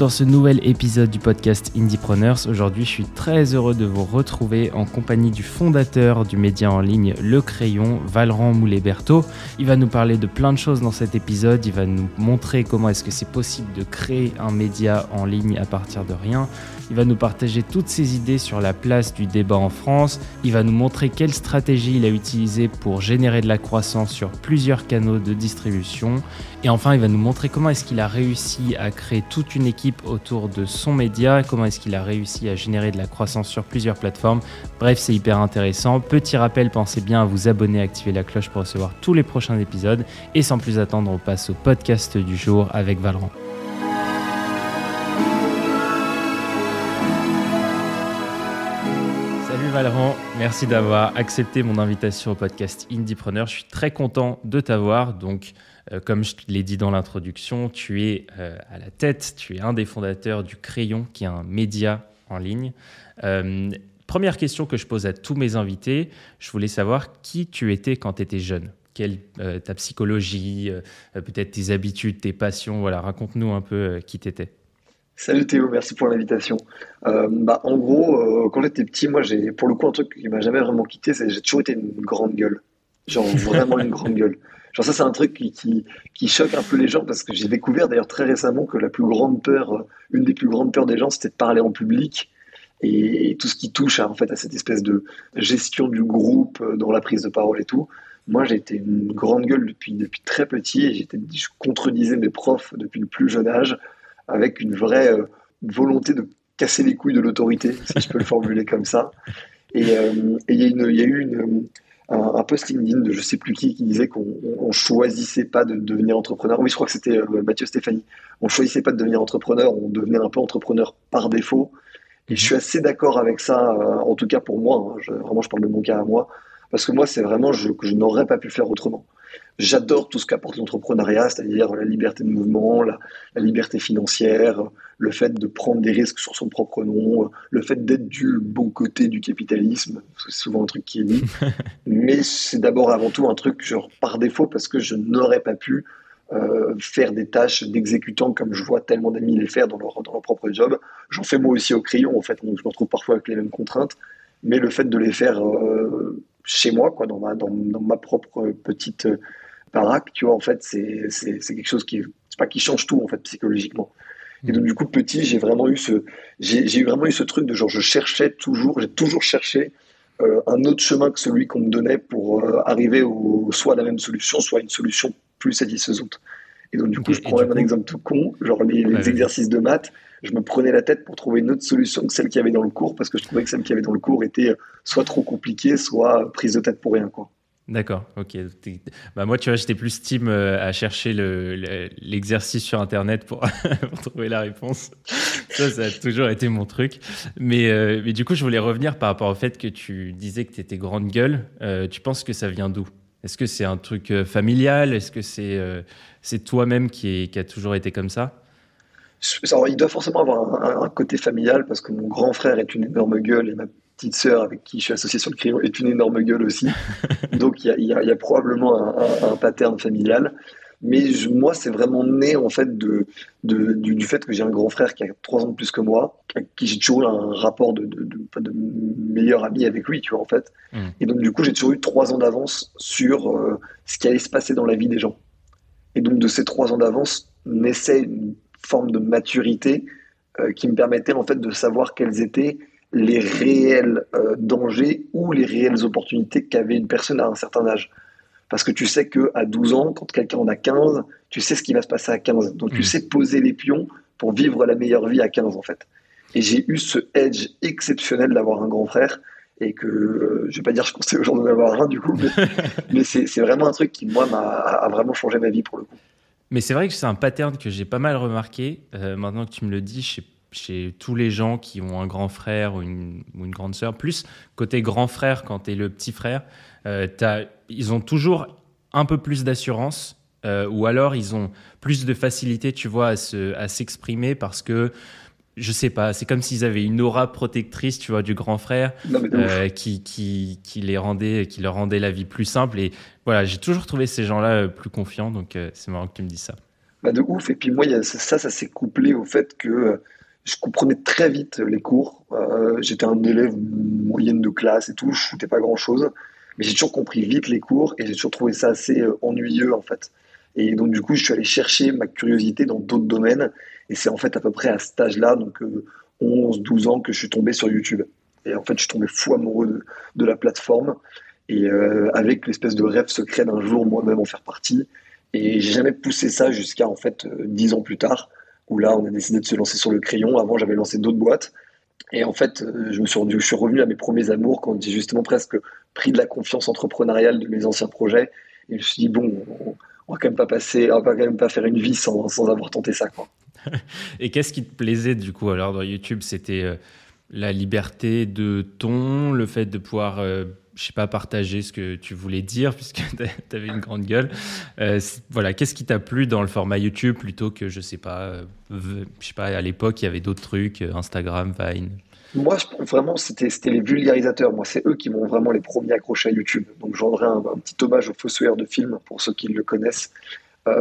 Dans ce nouvel épisode du podcast Indiepreneurs. Aujourd'hui, je suis très heureux de vous retrouver en compagnie du fondateur du média en ligne Le Crayon, Valran Moulet-Berthaud. Il va nous parler de plein de choses dans cet épisode. Il va nous montrer comment est-ce que c'est possible de créer un média en ligne à partir de rien. Il va nous partager toutes ses idées sur la place du débat en France. Il va nous montrer quelle stratégie il a utilisée pour générer de la croissance sur plusieurs canaux de distribution. Et enfin, il va nous montrer comment est-ce qu'il a réussi à créer toute une équipe autour de son média, comment est-ce qu'il a réussi à générer de la croissance sur plusieurs plateformes. Bref, c'est hyper intéressant. Petit rappel, pensez bien à vous abonner, activer la cloche pour recevoir tous les prochains épisodes. Et sans plus attendre, on passe au podcast du jour avec Valran. Salut Valran, merci d'avoir accepté mon invitation au podcast Indiepreneur. Je suis très content de t'avoir. Donc, comme je l'ai dit dans l'introduction, tu es euh, à la tête, tu es un des fondateurs du Crayon, qui est un média en ligne. Euh, première question que je pose à tous mes invités, je voulais savoir qui tu étais quand tu étais jeune. Quelle ta psychologie, peut-être tes habitudes, tes passions. Voilà, raconte-nous un peu qui tu étais. Salut Théo, merci pour l'invitation. bah, en gros, quand j'étais petit, moi, j'ai pour le coup un truc qui m'a jamais vraiment quitté, c'est j'ai toujours été une grande gueule. Genre vraiment une grande gueule. Genre ça, c'est un truc qui, qui, choque un peu les gens parce que j'ai découvert d'ailleurs très récemment que la plus grande peur, euh, une des plus grandes peurs des gens, c'était de parler en public. Et, tout ce qui touche à, en fait à cette espèce de gestion du groupe euh, dans la prise de parole et tout. Moi, j'ai été une grande gueule depuis, depuis très petit et je contredisais mes profs depuis le plus jeune âge avec une vraie euh, volonté de casser les couilles de l'autorité, si je peux le formuler comme ça. Et il y, y, a eu une, un, post LinkedIn de je sais plus qui qui disait qu'on choisissait pas de devenir entrepreneur. Oui, je crois que c'était euh, Mathieu Stéphanie. On choisissait pas de devenir entrepreneur, on devenait un peu entrepreneur par défaut. Et je suis assez d'accord avec ça, euh, en tout cas pour moi. Hein. vraiment, je parle de mon cas à moi. Parce que moi, c'est vraiment je, que je n'aurais pas pu faire autrement. J'adore tout ce qu'apporte l'entrepreneuriat, c'est-à-dire la liberté de mouvement, la, liberté financière, le fait de prendre des risques sur son propre nom, le fait d'être du bon côté du capitalisme. C'est souvent un truc qui est dit. Mais c'est d'abord avant tout un truc genre par défaut parce que je n'aurais pas pu euh, faire des tâches d'exécutant comme je vois tellement d'amis les faire dans leur, dans leur propre job. J'en fais moi aussi au crayon, en fait, donc je me retrouve parfois avec les mêmes contraintes. Mais le fait de les faire euh, chez moi, quoi, dans ma, dans, dans ma propre petite baraque, tu vois, en fait, c'est quelque chose qui, c'est pas qui change tout, en fait, psychologiquement. Et donc, du coup, petit, j'ai vraiment eu ce, j'ai vraiment eu ce truc de genre, je cherchais toujours, j'ai toujours cherché euh, un autre chemin que celui qu'on me donnait pour euh, arriver au, soit à la même solution, soit à une solution plus satisfaisante. Et donc, du coup, je prends un exemple tout con, genre les, exercices de maths, je me prenais la tête pour trouver une autre solution que celle qu'il y avait dans le cours, parce que je trouvais que celle qu'il y avait dans le cours était soit trop compliquée, soit prise de tête pour rien, quoi. D'accord, ok. Bah moi, tu vois, j'étais plus team euh, à chercher l'exercice sur Internet pour, trouver la réponse. Ça, ça a toujours été mon truc. Mais, euh, mais du coup, je voulais revenir par rapport au fait que tu disais que tu étais grande gueule. Euh, tu penses que ça vient d'où? Est-ce que c'est un truc familial? Est-ce que c'est c'est toi-même qui, qui a toujours été comme ça? Il doit forcément avoir un, un, côté familial parce que mon grand frère est une énorme gueule et ma petite sœur avec qui je suis associé sur le crayon est une énorme gueule aussi. Donc il y, a, probablement un, pattern familial. Mais moi, c'est vraiment né en fait de, du, fait que j'ai un grand frère qui a trois ans de plus que moi, avec qui j'ai toujours eu un rapport de, de, meilleur ami avec lui, tu vois, en fait. Mm. Et donc, du coup, j'ai toujours eu trois ans d'avance sur euh, ce qui allait se passer dans la vie des gens. Et donc, de ces trois ans d'avance, naissait une forme de maturité euh, qui me permettait en fait de savoir quels étaient les réels euh, dangers ou les réelles opportunités qu'avait une personne à un certain âge. Parce que tu sais qu'à 12 ans, quand quelqu'un en a 15, tu sais ce qui va se passer à 15. Donc tu mmh. sais poser les pions pour vivre la meilleure vie à 15 en fait. Et j'ai eu ce edge exceptionnel d'avoir un grand frère et que euh, je vais pas dire je pensais aujourd'hui d'en avoir un du coup, mais, c'est vraiment un truc qui moi m'a a vraiment changé ma vie pour le coup. Mais c'est vrai que c'est un pattern que j'ai pas mal remarqué. Euh, maintenant que tu me le dis, chez tous les gens qui ont un grand frère ou une, grande sœur, plus côté grand frère quand tu es le petit frère, euh, ils ont toujours un peu plus d'assurance euh, ou alors ils ont plus de facilité, tu vois, à s'exprimer parce que je sais pas, c'est comme s'ils avaient une aura protectrice, tu vois, du grand frère euh, qui, qui, qui, les rendait, qui leur rendait la vie plus simple. Et voilà, j'ai toujours trouvé ces gens-là plus confiants, donc c'est marrant que tu me dises ça. Bah de ouf. Et puis moi, ça, ça s'est couplé au fait que je comprenais très vite les cours. Euh, j'étais un élève moyenne de classe et tout, je foutais pas grand chose. Mais j'ai toujours compris vite les cours et j'ai toujours trouvé ça assez euh, ennuyeux en fait. Et donc du coup, je suis allé chercher ma curiosité dans d'autres domaines. Et c'est en fait à peu près à cet âge-là, donc 11, euh, 12 ans, que je suis tombé sur YouTube. Et en fait, je suis tombé fou amoureux de, la plateforme. Et avec l'espèce de rêve secret d'un jour moi-même en faire partie. Et j'ai jamais poussé ça jusqu'à en fait 10 ans plus tard où là, on a décidé de se lancer sur le crayon. Avant, j'avais lancé d'autres boîtes. Et en fait, euh, je me suis revenu à mes premiers amours quand j'ai justement presque pris de la confiance entrepreneuriale de mes anciens projets. Et je me suis dit, bon, on, va quand même pas passer, on va quand même pas faire une vie sans, sans avoir tenté ça, quoi. Et qu'est-ce qui te plaisait du coup alors dans YouTube? C'était euh, la liberté de ton, le fait de pouvoir euh, je sais pas, partager ce que tu voulais dire puisque tu avais une grande gueule. Euh, voilà, qu'est-ce qui t'a plu dans le format YouTube plutôt que, je sais pas, euh, je sais pas, à l'époque, il y avait d'autres trucs, euh, Instagram, Vine? Moi, vraiment, c'était les vulgarisateurs. Moi, c'est eux qui m'ont vraiment les premiers accrochés à YouTube. Donc, j'en un, un, petit hommage au fossoyeur de film pour ceux qui le connaissent.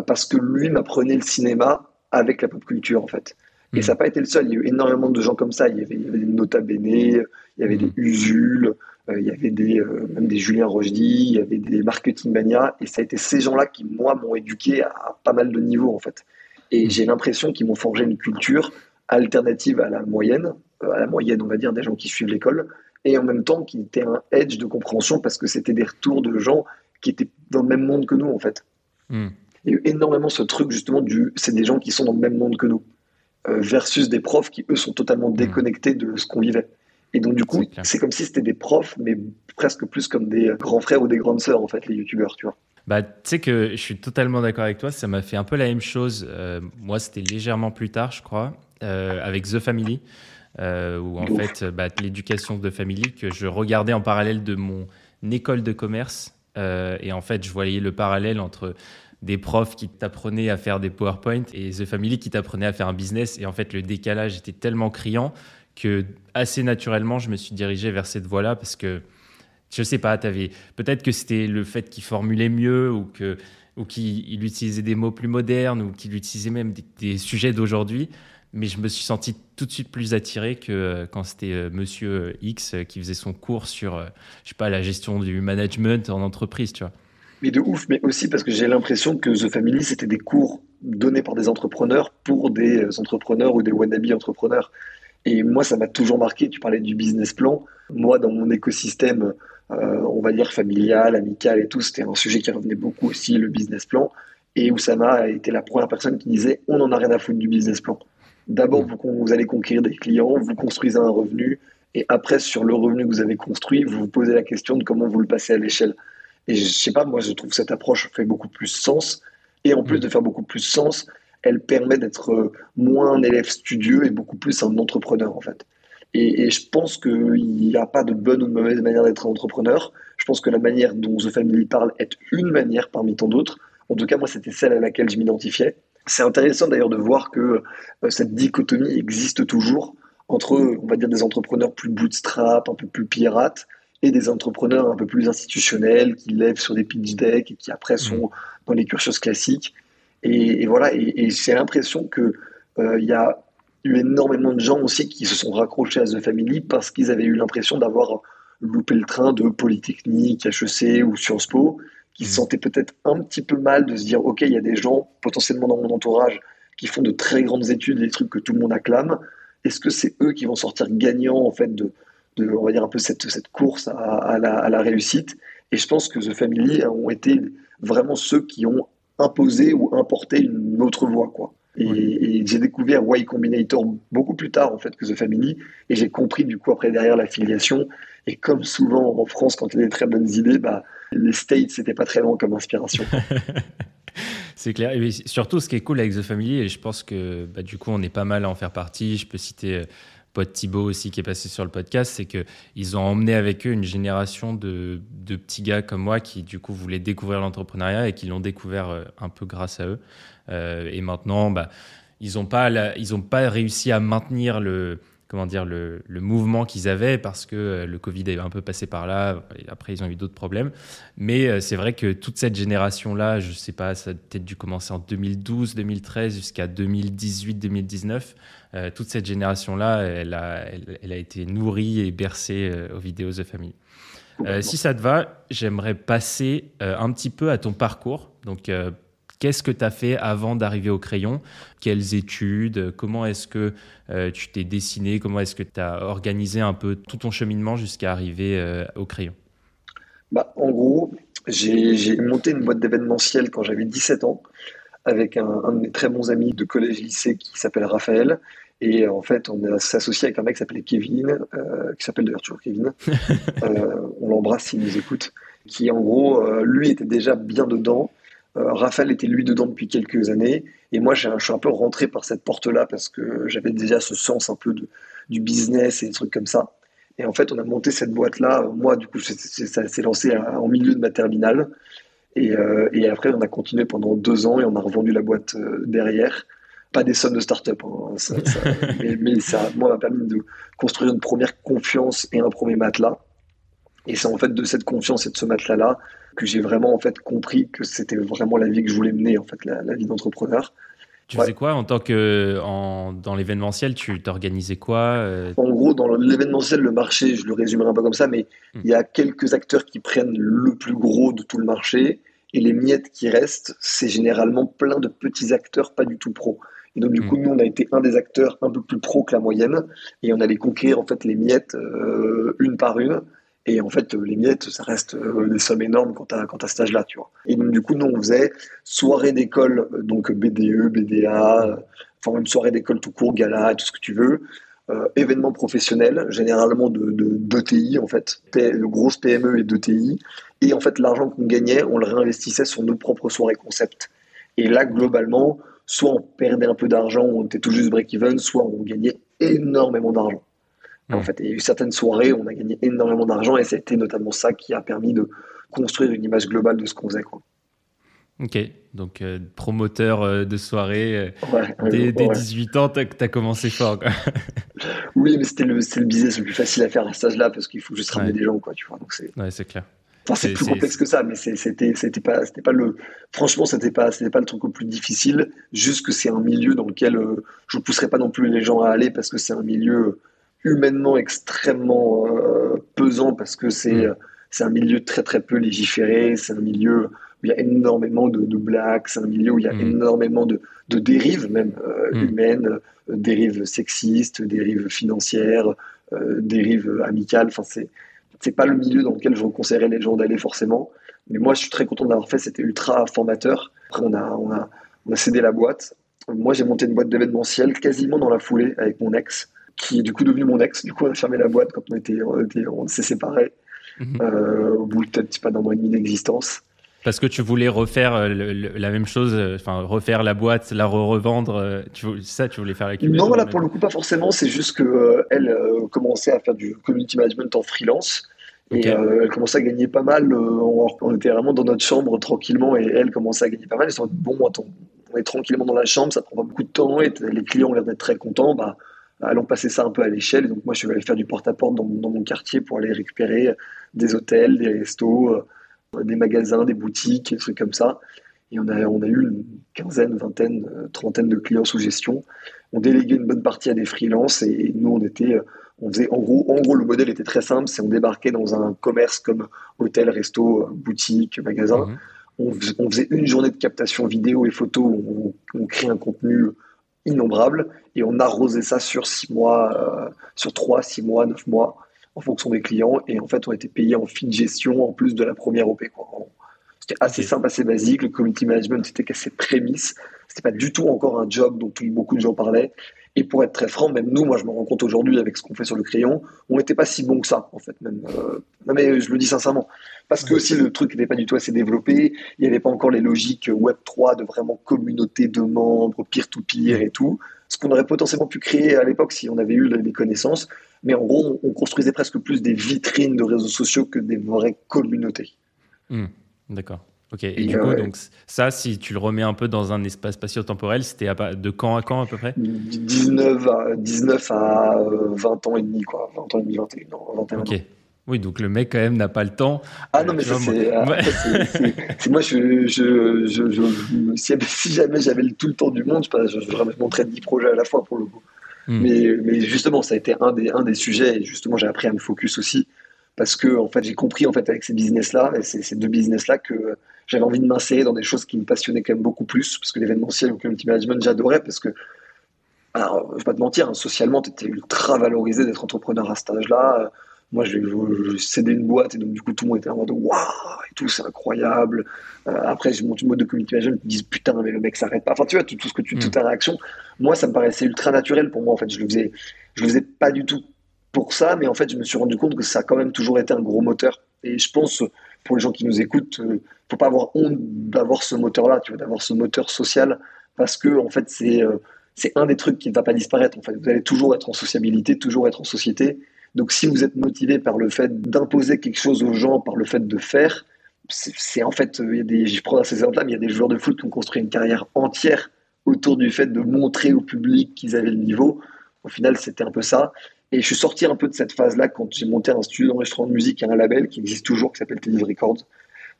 parce que lui m'apprenait le cinéma avec la pop culture, en fait. Et hmm. ça n'a pas été le seul. Il y a eu énormément de gens comme ça. Il y avait, il y avait des Nota Bene, il y avait des hmm. Usul, euh, il y avait des, euh, même des Julien Rochdy, il y avait des Marketing Mania, et ça a été ces gens-là qui, moi, m'ont éduqué à pas mal de niveaux, en fait. Et mm. j'ai l'impression qu'ils m'ont forgé une culture alternative à la moyenne, euh, à la moyenne, on va dire, des gens qui suivent l'école, et en même temps qui était un edge de compréhension parce que c'était des retours de gens qui étaient dans le même monde que nous, en fait. Il y a eu énormément ce truc, justement, du c'est des gens qui sont dans le même monde que nous, versus des profs qui, eux, sont totalement mm. déconnectés de ce qu'on vivait. Et donc, du coup, c'est comme si c'était des profs, mais presque plus comme des grands frères ou des grandes sœurs, en fait, les youtubeurs, tu vois. Bah, tu sais que je suis totalement d'accord avec toi. Ça m'a fait un peu la même chose. Euh, moi, c'était légèrement plus tard, je crois, euh, avec The Family, euh, où en fait, bah, l'éducation de Family, que je regardais en parallèle de mon école de commerce. et en fait, je voyais le parallèle entre des profs qui t'apprenaient à faire des PowerPoint et The Family qui t'apprenait à faire un business. Et en fait, le décalage était tellement criant que assez naturellement, je me suis dirigé vers cette voie-là parce que je sais pas, avais peut-être que c'était le fait qu'il formulait mieux ou que ou qu'il utilisait des mots plus modernes ou qu'il utilisait même des, sujets d'aujourd'hui. Mais je me suis senti tout de suite plus attiré que euh, quand c'était euh, Monsieur X qui faisait son cours sur, euh, je sais pas, la gestion du management en entreprise, tu vois. Mais de ouf, mais aussi parce que j'ai l'impression que The Family, c'était des cours donnés par des entrepreneurs pour des entrepreneurs ou des wannabe entrepreneurs. Et moi, ça m'a toujours marqué. Tu parlais du business plan. Moi, dans mon écosystème, euh, on va dire familial, amical et tout, c'était un sujet qui revenait beaucoup aussi, le business plan. Et Oussama a été la première personne qui disait on n'en a rien à foutre du business plan. D'abord, vous allez conquérir des clients, vous construisez un revenu, et après, sur le revenu que vous avez construit, vous vous posez la question de comment vous le passez à l'échelle. Et je sais pas, moi, je trouve que cette approche fait beaucoup plus sens. Et en plus de faire beaucoup plus sens, elle permet d'être euh, moins un élève studieux et beaucoup plus un entrepreneur en fait. Et, je pense qu'il n'y a pas de bonne ou de mauvaise manière d'être un entrepreneur. Je pense que la manière dont The Family parle est une manière parmi tant d'autres. En tout cas, moi, c'était celle à laquelle je m'identifiais. C'est intéressant d'ailleurs de voir que euh, cette dichotomie existe toujours entre, on va dire, des entrepreneurs plus bootstrap, un peu plus pirates, et des entrepreneurs un peu plus institutionnels qui lèvent sur des pitch decks et qui après sont mmh. dans les cursus classiques. Et, voilà, et, j'ai l'impression que euh, il y a eu énormément de gens aussi qui se sont raccrochés à The Family parce qu'ils avaient eu l'impression d'avoir loupé le train de Polytechnique, HEC ou Sciences Po, qui se mmh. sentaient peut-être un petit peu mal de se dire, OK, il y a des gens potentiellement dans mon entourage qui font de très grandes études, des trucs que tout le monde acclame. Est-ce que c'est eux qui vont sortir gagnants, en fait, de on va dire un peu cette, cette course à, à, la, à la réussite Et je pense que The Family ont été vraiment ceux qui ont imposer ou importer une autre voie, quoi. Et, j'ai découvert Y Combinator beaucoup plus tard en fait que The Family, et j'ai compris du coup après derrière l'affiliation. Et comme souvent en France, quand il y a des très bonnes idées, bah, les States c'était pas très loin comme inspiration. C'est clair. Et surtout, ce qui est cool avec The Family, et je pense que bah, du coup, on est pas mal à en faire partie. Je peux citer euh, pote Thibaut aussi qui est passé sur le podcast, c'est qu'ils ont emmené avec eux une génération de, petits gars comme moi qui du coup voulaient découvrir l'entrepreneuriat et qui l'ont découvert euh, un peu grâce à eux. Euh, et maintenant, bah, ils n'ont pas, réussi à maintenir le, mouvement qu'ils avaient parce que le Covid est un peu passé par là. Et après, ils ont eu d'autres problèmes. Mais c'est vrai que toute cette génération-là, je sais pas, ça a peut-être dû commencer en 2012, 2013 jusqu'à 2018, 2019. Toute cette génération-là, elle a, elle, a été nourrie et bercée aux vidéos de famille. Euh, si ça te va, j'aimerais passer euh, un petit peu à ton parcours. Donc, euh, qu'est-ce que tu as fait avant d'arriver au crayon? Quelles études? Comment est-ce que tu t'es dessiné? Comment est-ce que tu as organisé un peu tout ton cheminement jusqu'à arriver au crayon? Bah, En gros, j'ai monté une boîte d'événementiel quand j'avais 17 ans avec un, un, de mes très bons amis de collège-lycée qui s'appelle Raphaël et en fait, on s'est associé avec un mec qui s'appelait Kevin, euh, qui s'appelle d'ailleurs toujours Kevin. euh, on l'embrasse s'il nous écoute. Qui en gros, euh, lui était déjà bien dedans. Euh, Raphaël était lui dedans depuis quelques années. Et moi, je suis un peu rentré par cette porte-là parce que j'avais déjà ce sens un peu de, du business et des trucs comme ça. Et en fait, on a monté cette boîte-là. Moi, du coup, ça s'est lancé en milieu de ma terminale. Et, et, après, on a continué pendant deux ans et on a revendu la boîte derrière pas des sommes de start-up, hein, mais, ça, moi, m'a permis de construire une première confiance et un premier matelas. Et c'est en fait de cette confiance et de ce matelas-là que j'ai vraiment en fait compris que c'était vraiment la vie que je voulais mener, en fait, la, vie d'entrepreneur. Tu faisais quoi en tant que en, dans l'événementiel Tu t'organisais quoi euh? En gros, dans l'événementiel, le marché, je le résumerai un peu comme ça, mais hmm. il y a quelques acteurs qui prennent le plus gros de tout le marché, et les miettes qui restent, c'est généralement plein de petits acteurs pas du tout pros. Et donc, du coup, hmm. nous, on a été un des acteurs un peu plus pro que la moyenne. Et on allait conquérir, en fait, les miettes euh, une par une. Et en fait, les miettes, ça reste euh, des sommes énormes quand as, quand cet âge-là, tu vois. Et donc, du coup, nous, on faisait soirée d'école, donc BDE, BDA, enfin, même soirée d'école tout court, gala, tout ce que tu veux. Euh, événements professionnels, généralement de, de, en fait, de grosses PME et d'ETI. Et en fait, l'argent qu'on gagnait, on le réinvestissait sur nos propres soirées concept. Et là, globalement, soit on perdait un peu d'argent, on était tout juste break-even, soit on gagnait énormément d'argent. En hmm. fait, il y a eu certaines soirées où on a gagné énormément d'argent et c'était notamment ça qui a permis de construire une image globale de ce qu'on faisait. Quoi. Ok, donc euh, promoteur euh, de soirée, euh, dès, 18 ans, tu as, commencé fort. oui, mais c'était le, le, business le plus facile à faire à cet âge-là parce qu'il faut juste ramener des gens. Quoi, tu vois, donc ouais, c'est clair c'est plus complexe que ça, mais c'était pas le franchement c'était pas pas le truc le plus difficile. Juste que c'est un milieu dans lequel je euh, je pousserai pas non plus les gens à aller parce que c'est un milieu humainement extrêmement euh, pesant parce que c'est mm. c'est un milieu très très peu légiféré. C'est un milieu où il y a énormément de, blagues. C'est un milieu où il y a mm. énormément de, de, dérives même euh, mm. humaines, dérives sexistes, dérives financières, dérives amicales. Enfin c'est c'est pas le milieu dans lequel je conseillerais les gens d'aller forcément. Mais moi, je suis très content d'avoir fait. C'était ultra formateur. Après, on a, on a, on a cédé la boîte. Moi, j'ai monté une boîte d'événementiel quasiment dans la foulée avec mon ex, qui est du coup devenu mon ex. Du coup, on a fermé la boîte quand on était, on, était, on s'est séparés. Euh, au bout peut-être pas d'un an et demi d'existence. Parce que tu voulais refaire euh, la même chose, euh, enfin refaire la boîte, la revendre. Tu, ça, tu voulais faire la Non, là pour le coup pas forcément. C'est juste que elle commençait à faire du community management en freelance. Et elle commençait à gagner pas mal. Euh, on, était vraiment dans notre chambre tranquillement et elle commençait à gagner pas mal. Ils sont bon, attends, on est tranquillement dans la chambre, ça prend pas beaucoup de temps et les clients ont l'air d'être très contents. Bah, allons passer ça un peu à l'échelle. donc, moi, je suis allé faire du porte-à-porte dans, mon quartier pour aller récupérer des hôtels, des restos, euh, des magasins, des boutiques, des trucs comme ça. Et on a, on a eu une quinzaine, vingtaine, trentaine de clients sous gestion. On déléguait une bonne partie à des freelances et nous, on était on faisait, en gros, en gros, le modèle était très simple. C'est on débarquait dans un commerce comme hôtel, resto, boutique, magasin. Mhm. On, faisait, une journée de captation vidéo et photo. On, on crée un contenu innombrable et on arrosait ça sur six mois, euh, sur trois, six mois, neuf mois, en fonction des clients. Et en fait, on était payé en fil de gestion en plus de la première OP. C'était assez simple, assez basique. Le community management, c'était qu'à prémices. C'était pas du tout encore un job dont beaucoup de gens parlaient. Et pour être très franc, même nous, moi je me rends compte aujourd'hui avec ce qu'on fait sur le crayon, on n'était pas si bon que ça, en fait. Même, euh, non mais je le dis sincèrement. Parce que aussi le truc n'était pas du tout assez développé, il n'y avait pas encore les logiques Web3 de vraiment communauté de membres, peer-to-peer et tout. Ce qu'on aurait potentiellement pu créer à l'époque si on avait eu les connaissances. Mais en gros, on construisait presque plus des vitrines de réseaux sociaux que des vraies communautés. Hmm, d'accord. Ok, et, du coup, donc, ça, si tu le remets un peu dans un espace spatio-temporel, c'était de quand à quand à peu près? 19 à, 19 à 20 ans et demi, quoi. 20 ans et demi, 21 ans. 21 ok. Oui, donc le mec quand même n'a pas le temps. Ah non, mais ça c'est. Moi, je, je, je, si, jamais j'avais tout le temps du monde, je, je, montrais 10 projets à la fois pour le coup. Hmm. Mais, mais, justement, ça a été un des, un des sujets et justement, j'ai appris à me focus aussi parce que en fait, j'ai compris en fait avec ces business-là et ces, ces deux business-là que j'avais envie de m'insérer dans des choses qui me passionnaient quand même beaucoup plus parce que l'événementiel ou le community management, j'adorais parce que alors, je vais pas te mentir, hein, socialement, tu étais ultra valorisé d'être entrepreneur à cet âge-là moi, je, je, cédé une boîte et donc du coup tout le monde était en mode waouh et tout, c'est incroyable. Euh, après, j'ai monté une mode de community management, ils me disent putain, mais le mec s'arrête pas. Enfin, tu vois, tout, ce que tu, toute ta réaction. Moi, ça me paraissait ultra naturel pour moi. En fait, je le faisais, je le faisais pas du tout pour ça, mais en fait, je me suis rendu compte que ça a quand même toujours été un gros moteur. Et je pense, pour les gens qui nous écoutent, euh, faut pas avoir honte d'avoir ce moteur-là, d'avoir ce moteur social, parce que en fait, c'est euh, c'est un des trucs qui ne va pas disparaître. En vous allez toujours être en sociabilité, toujours être en société. Donc si vous êtes motivé par le fait d'imposer quelque chose aux gens, par le fait de faire, c'est en fait, il y a des, je prends ces exemples-là, mais il y a des joueurs de foot qui ont construit une carrière entière autour du fait de montrer au public qu'ils avaient le niveau. Au final, c'était un peu ça. Et je suis sorti un peu de cette phase-là quand j'ai monté un studio d'enregistrement de musique et un label qui existe toujours, qui s'appelle Teddy Records,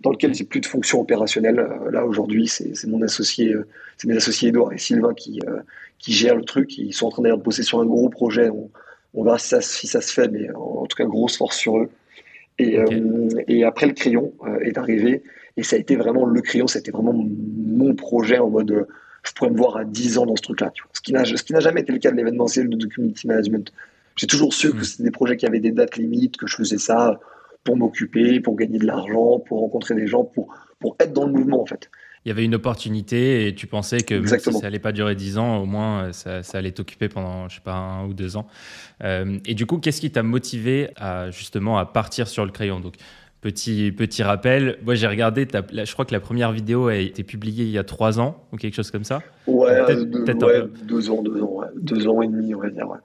dans lequel j'ai plus de fonction opérationnelle. Euh, là, aujourd'hui, c'est mon associé, euh, c'est mes associés Edouard et Sylvain qui, euh, qui gèrent le truc. Ils sont en train d'ailleurs de bosser sur un gros projet. On verra si ça, se fait, mais en, tout cas, grosse force sur eux. Et, et après, le crayon est arrivé. Et ça a été vraiment le crayon, c'était vraiment mon projet en mode je pourrais me voir à 10 ans dans ce truc-là. Ce qui n'a jamais été le cas de l'événementiel de community management. J'ai toujours su que hmm. c'était des projets qui avaient des dates limites, que je faisais ça pour m'occuper, pour gagner de l'argent, pour rencontrer des gens, pour, pour être dans le mouvement en fait il y avait une opportunité et tu pensais que même si ça allait pas durer 10 ans, au moins euh, ça, ça allait t'occuper pendant, je sais pas, un ou deux ans. Euh, et du coup, qu'est-ce qui t'a motivé à justement à partir sur le crayon? Donc, petit, petit rappel, moi j'ai regardé, je crois que la première vidéo a été publiée il y a trois ans ou quelque chose comme ça. Ouais, euh, deux, ans, deux ans, deux ans et demi, on va dire. Ouais.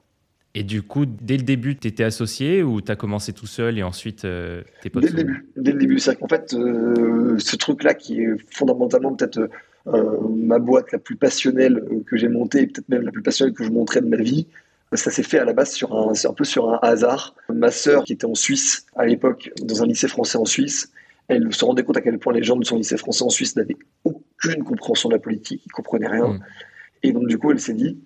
Et du coup, dès le début, tu étais associé ou tu as commencé tout seul et ensuite euh, tes potes Dès le début. Dès le début. Qu'en fait, euh, ce truc-là qui est fondamentalement peut-être euh, ma boîte la plus passionnelle que j'ai montée et peut-être même la plus passionnelle que je montrais de ma vie, ça s'est fait à la base sur un, un peu sur un hasard. Ma sœur, qui était en Suisse à l'époque, dans un lycée français en Suisse, elle se rendait compte à quel point les gens de son lycée français en Suisse n'avaient aucune compréhension de la politique, ils comprenaient rien. Mmh. Et donc, du coup, elle s'est dit,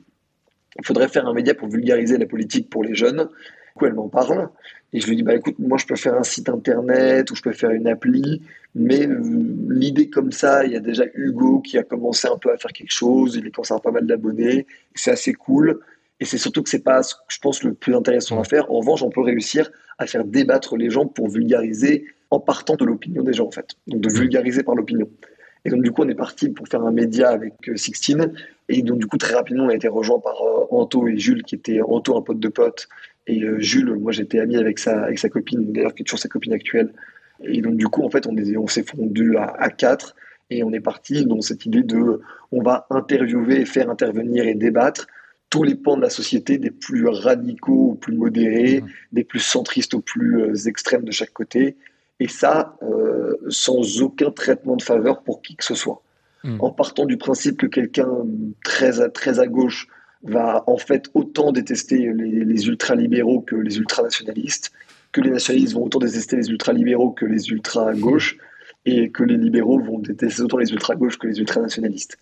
il faudrait faire un média pour vulgariser la politique pour les jeunes. Du coup, elle m'en parle. Et je lui dis, bah écoute, moi je peux faire un site internet ou je peux faire une appli, mais euh, l'idée comme ça, il y a déjà Hugo qui a commencé un peu à faire quelque chose, il est commencé à avoir pas mal d'abonnés, c'est assez cool. Et c'est surtout que c'est pas, je pense, le plus intéressant à faire. En revanche, on peut réussir à faire débattre les gens pour vulgariser en partant de l'opinion des gens, en fait. Donc de vulgariser par l'opinion. Et donc, du coup, on est parti pour faire un média avec euh, Sixtine. Et donc, du coup, très rapidement, on a été rejoint par euh, Anto et Jules, qui étaient Anto, un pote de pote. Et euh, Jules, moi, j'étais ami avec sa, avec sa copine, d'ailleurs, qui est toujours sa copine actuelle. Et donc, du coup, en fait, on, on s'est fondu à, à quatre. Et on est parti dans cette idée de on va interviewer, faire intervenir et débattre tous les pans de la société, des plus radicaux aux plus modérés, mmh. des plus centristes aux plus extrêmes de chaque côté, et ça euh, sans aucun traitement de faveur pour qui que ce soit. Hmm. En partant du principe que quelqu'un très à, très à gauche va en fait autant détester les, ultralibéraux que les ultranationalistes, que les nationalistes vont autant détester les ultralibéraux que les ultra-gauches, et que les libéraux vont détester autant les ultra-gauches que les ultranationalistes.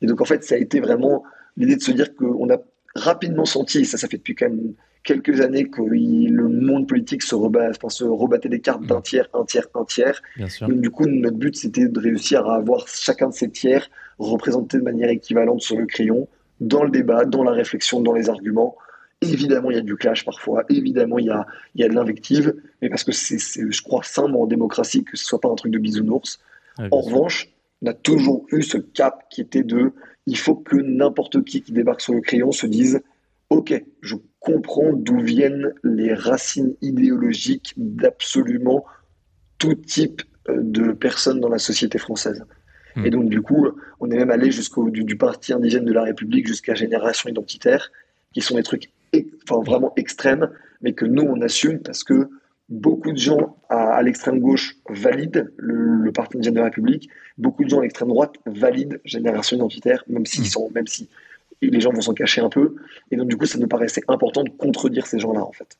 Et donc en fait, ça a été vraiment l'idée de se dire qu'on a rapidement senti, et ça, ça fait depuis quand même quelques années que le monde politique se, rebat, se rebattait des cartes d'un mm. tiers, un tiers, un tiers. du coup, notre but, c'était de réussir à avoir chacun de ces tiers représentés de manière équivalente sur le crayon, dans le débat, dans la réflexion, dans les arguments. Évidemment, il y a du clash parfois, évidemment, il y a, il y a de l'invective, mais parce que c'est, je crois, sain en démocratie que ce soit pas un truc de bisounours. en revanche, on a toujours eu ce cap qui était de il faut que n'importe qui qui débarque sur le crayon se dise Ok, je comprends d'où viennent les racines idéologiques d'absolument tout type euh, de personnes dans la société française. Hmm. Et donc, du coup, on est même allé jusqu'au du, parti indigène de la République jusqu'à Génération Identitaire, qui sont des trucs enfin, vraiment extrêmes, mais que nous, on assume parce que beaucoup de gens à, l'extrême gauche valident le, Parti indien de la République, beaucoup de gens à l'extrême droite valident Génération Identitaire, même s'ils hmm. sont, même si les gens vont s'en cacher un peu. Et donc, du coup, ça nous paraissait important de contredire ces gens-là, en fait.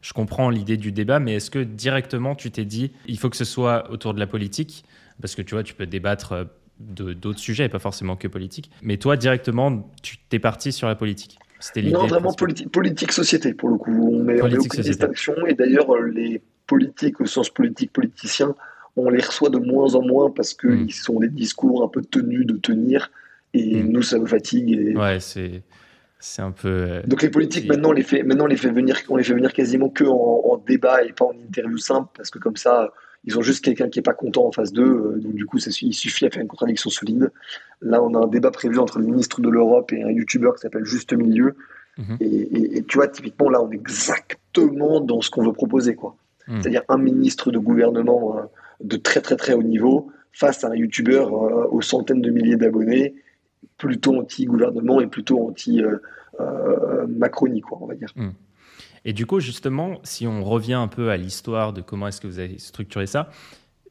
Je comprends l'idée du débat, mais est-ce que directement tu t'es dit, il faut que ce soit autour de la politique? Parce que tu vois, tu peux débattre euh, d'autres sujets, pas forcément que politique. Mais toi, directement, tu t'es parti sur la politique? Non, vraiment politique, société, pour le coup. On met, aucune distinction. Et d'ailleurs, euh, les politiques, au sens politique, politicien, on les reçoit de moins en moins parce qu'ils hmm. sont des discours un peu tenus de tenir. Et hmm. nous, ça nous fatigue. Ouais, c'est. C'est un peu. Euh, Donc les politiques maintenant on les fait maintenant on les fait venir on les fait venir quasiment que en, débat et pas en interview simple parce que comme ça ils ont juste quelqu'un qui est pas content en face d'eux euh, donc du coup ça, il suffit à faire une contradiction solide. Là on a un débat prévu entre le ministre de l'Europe et un youtubeur qui s'appelle Juste Milieu mhm. et, tu vois typiquement là on est exactement dans ce qu'on veut proposer quoi. Mhm. C'est-à-dire un ministre de gouvernement euh, de très très très haut niveau face à un youtubeur aux centaines de milliers d'abonnés plutôt anti-gouvernement et plutôt anti-Macronie, quoi, on va dire. Hmm. Et du coup, justement, si on revient un peu à l'histoire de comment est-ce que vous avez structuré ça,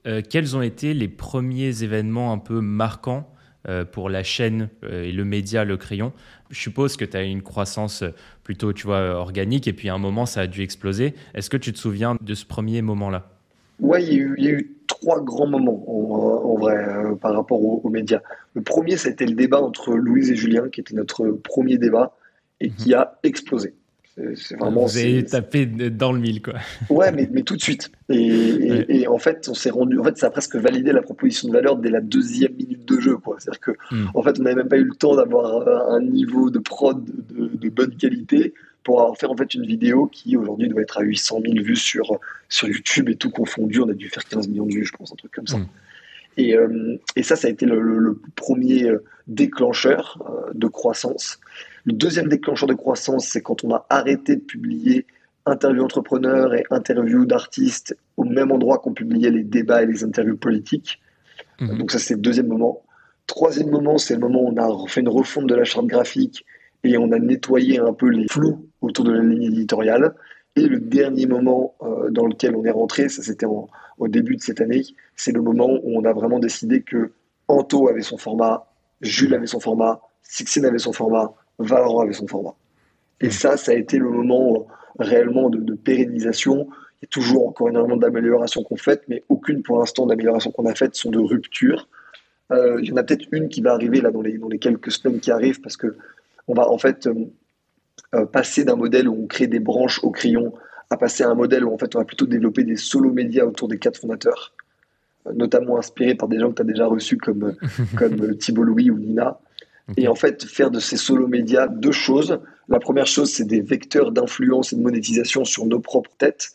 euh, quels ont été les premiers événements un peu marquants euh, pour la chaîne euh, et le média Le Crayon? Je suppose que tu as une croissance plutôt, tu vois, organique, et puis à un moment, ça a dû exploser. Est-ce que tu te souviens de ce premier moment-là? Oui, il y, a eu trois grands moments en, vrai euh, par rapport aux, médias. Le premier, c'était le débat entre Louise et Julien, qui était notre premier débat et qui mhm. a explosé. C'est vraiment. Vous avez tapé dans le mille, quoi. Ouais, mais, mais tout de suite. Et, en fait, on s'est rendu. En fait, ça a presque validé la proposition de valeur dès la deuxième minute de jeu, quoi. C'est-à-dire que, hmm. en fait, on n'avait même pas eu le temps d'avoir un niveau de prod de bonne qualité pour avoir fait en fait une vidéo qui aujourd'hui doit être à 800 000 vues sur, sur YouTube et tout confondu. On a dû faire 15 millions de vues, je pense, un truc comme ça. Mm. Et, euh, et, ça, ça a été le, premier euh, déclencheur euh, de croissance. Le deuxième déclencheur de croissance, c'est quand on a arrêté de publier interviews entrepreneurs et interviews d'artistes au même endroit qu'on publiait les débats et les interviews politiques. Mm. Donc ça, c'est le deuxième moment. Troisième moment, c'est le moment où on a fait une refonte de la charte graphique et on a nettoyé un peu les flous autour de la ligne éditoriale. Et le dernier moment euh, dans lequel on est rentré, ça c'était au début de cette année, c'est le moment où on a vraiment décidé que Anto avait son format, Jules avait son format, Sixine avait son format, Valorant avait son format. Et ça, ça a été le moment euh, réellement de, pérennisation. Il y a toujours encore énormément d'améliorations qu'on fait, mais aucune pour l'instant d'améliorations qu'on a faites sont de rupture. Euh, il y en a peut-être une qui va arriver là dans les, dans les quelques semaines qui arrivent parce que on va en fait euh, euh, passer d'un modèle où on crée des branches au crayon à passer à un modèle où en fait on va plutôt développer des solo médias autour des quatre fondateurs, euh, notamment inspirés par des gens que tu as déjà reçus comme, comme Thibault Louis ou Nina. Et en fait, faire de ces solo médias deux choses. La première chose, c'est des vecteurs d'influence et de monétisation sur nos propres têtes.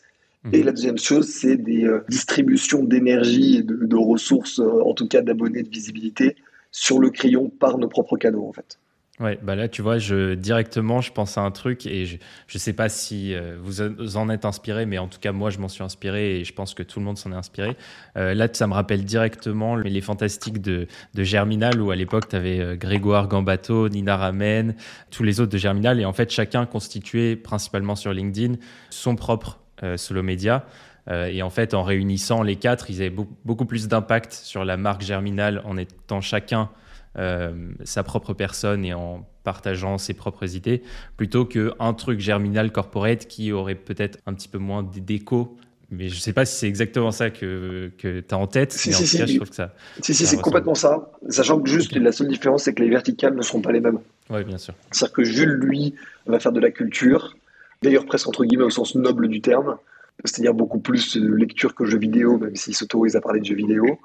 Et mhm. la deuxième chose, c'est des distributions d'énergie et de, de ressources, en tout cas d'abonnés, de visibilité, sur le crayon par nos propres canaux, en fait. Ouais, bah là, tu vois, directement, je pense à un truc et je ne sais pas si euh, vous en êtes inspiré, mais en tout cas, moi, je m'en suis inspiré et je pense que tout le monde s'en est inspiré. Euh, là, ça me rappelle directement les fantastiques de, de Germinal où à l'époque, tu avais euh, Grégoire Gambato, Nina Ramen, tous les autres de Germinal et en fait, chacun constituait principalement sur LinkedIn son propre solo média. et en fait, en réunissant les quatre, ils avaient beaucoup plus d'impact sur la marque Germinal en étant chacun euh, sa propre personne et en partageant ses propres idées, plutôt qu'un truc germinal corporate qui aurait peut-être un petit peu moins d'écho mais je ne sais pas si c'est exactement ça que, que tu as en tête. Si, si, si. je trouve que ça. Si, si, c'est complètement ça. Sachant que juste la seule différence, c'est que les verticales ne seront pas les mêmes. Oui, bien sûr. C'est-à-dire que Jules, lui, va faire de la culture, d'ailleurs presque entre guillemets au sens noble du terme, c'est-à-dire beaucoup plus de lecture que jeux vidéo, même s'il s'autorise à parler de jeux vidéo.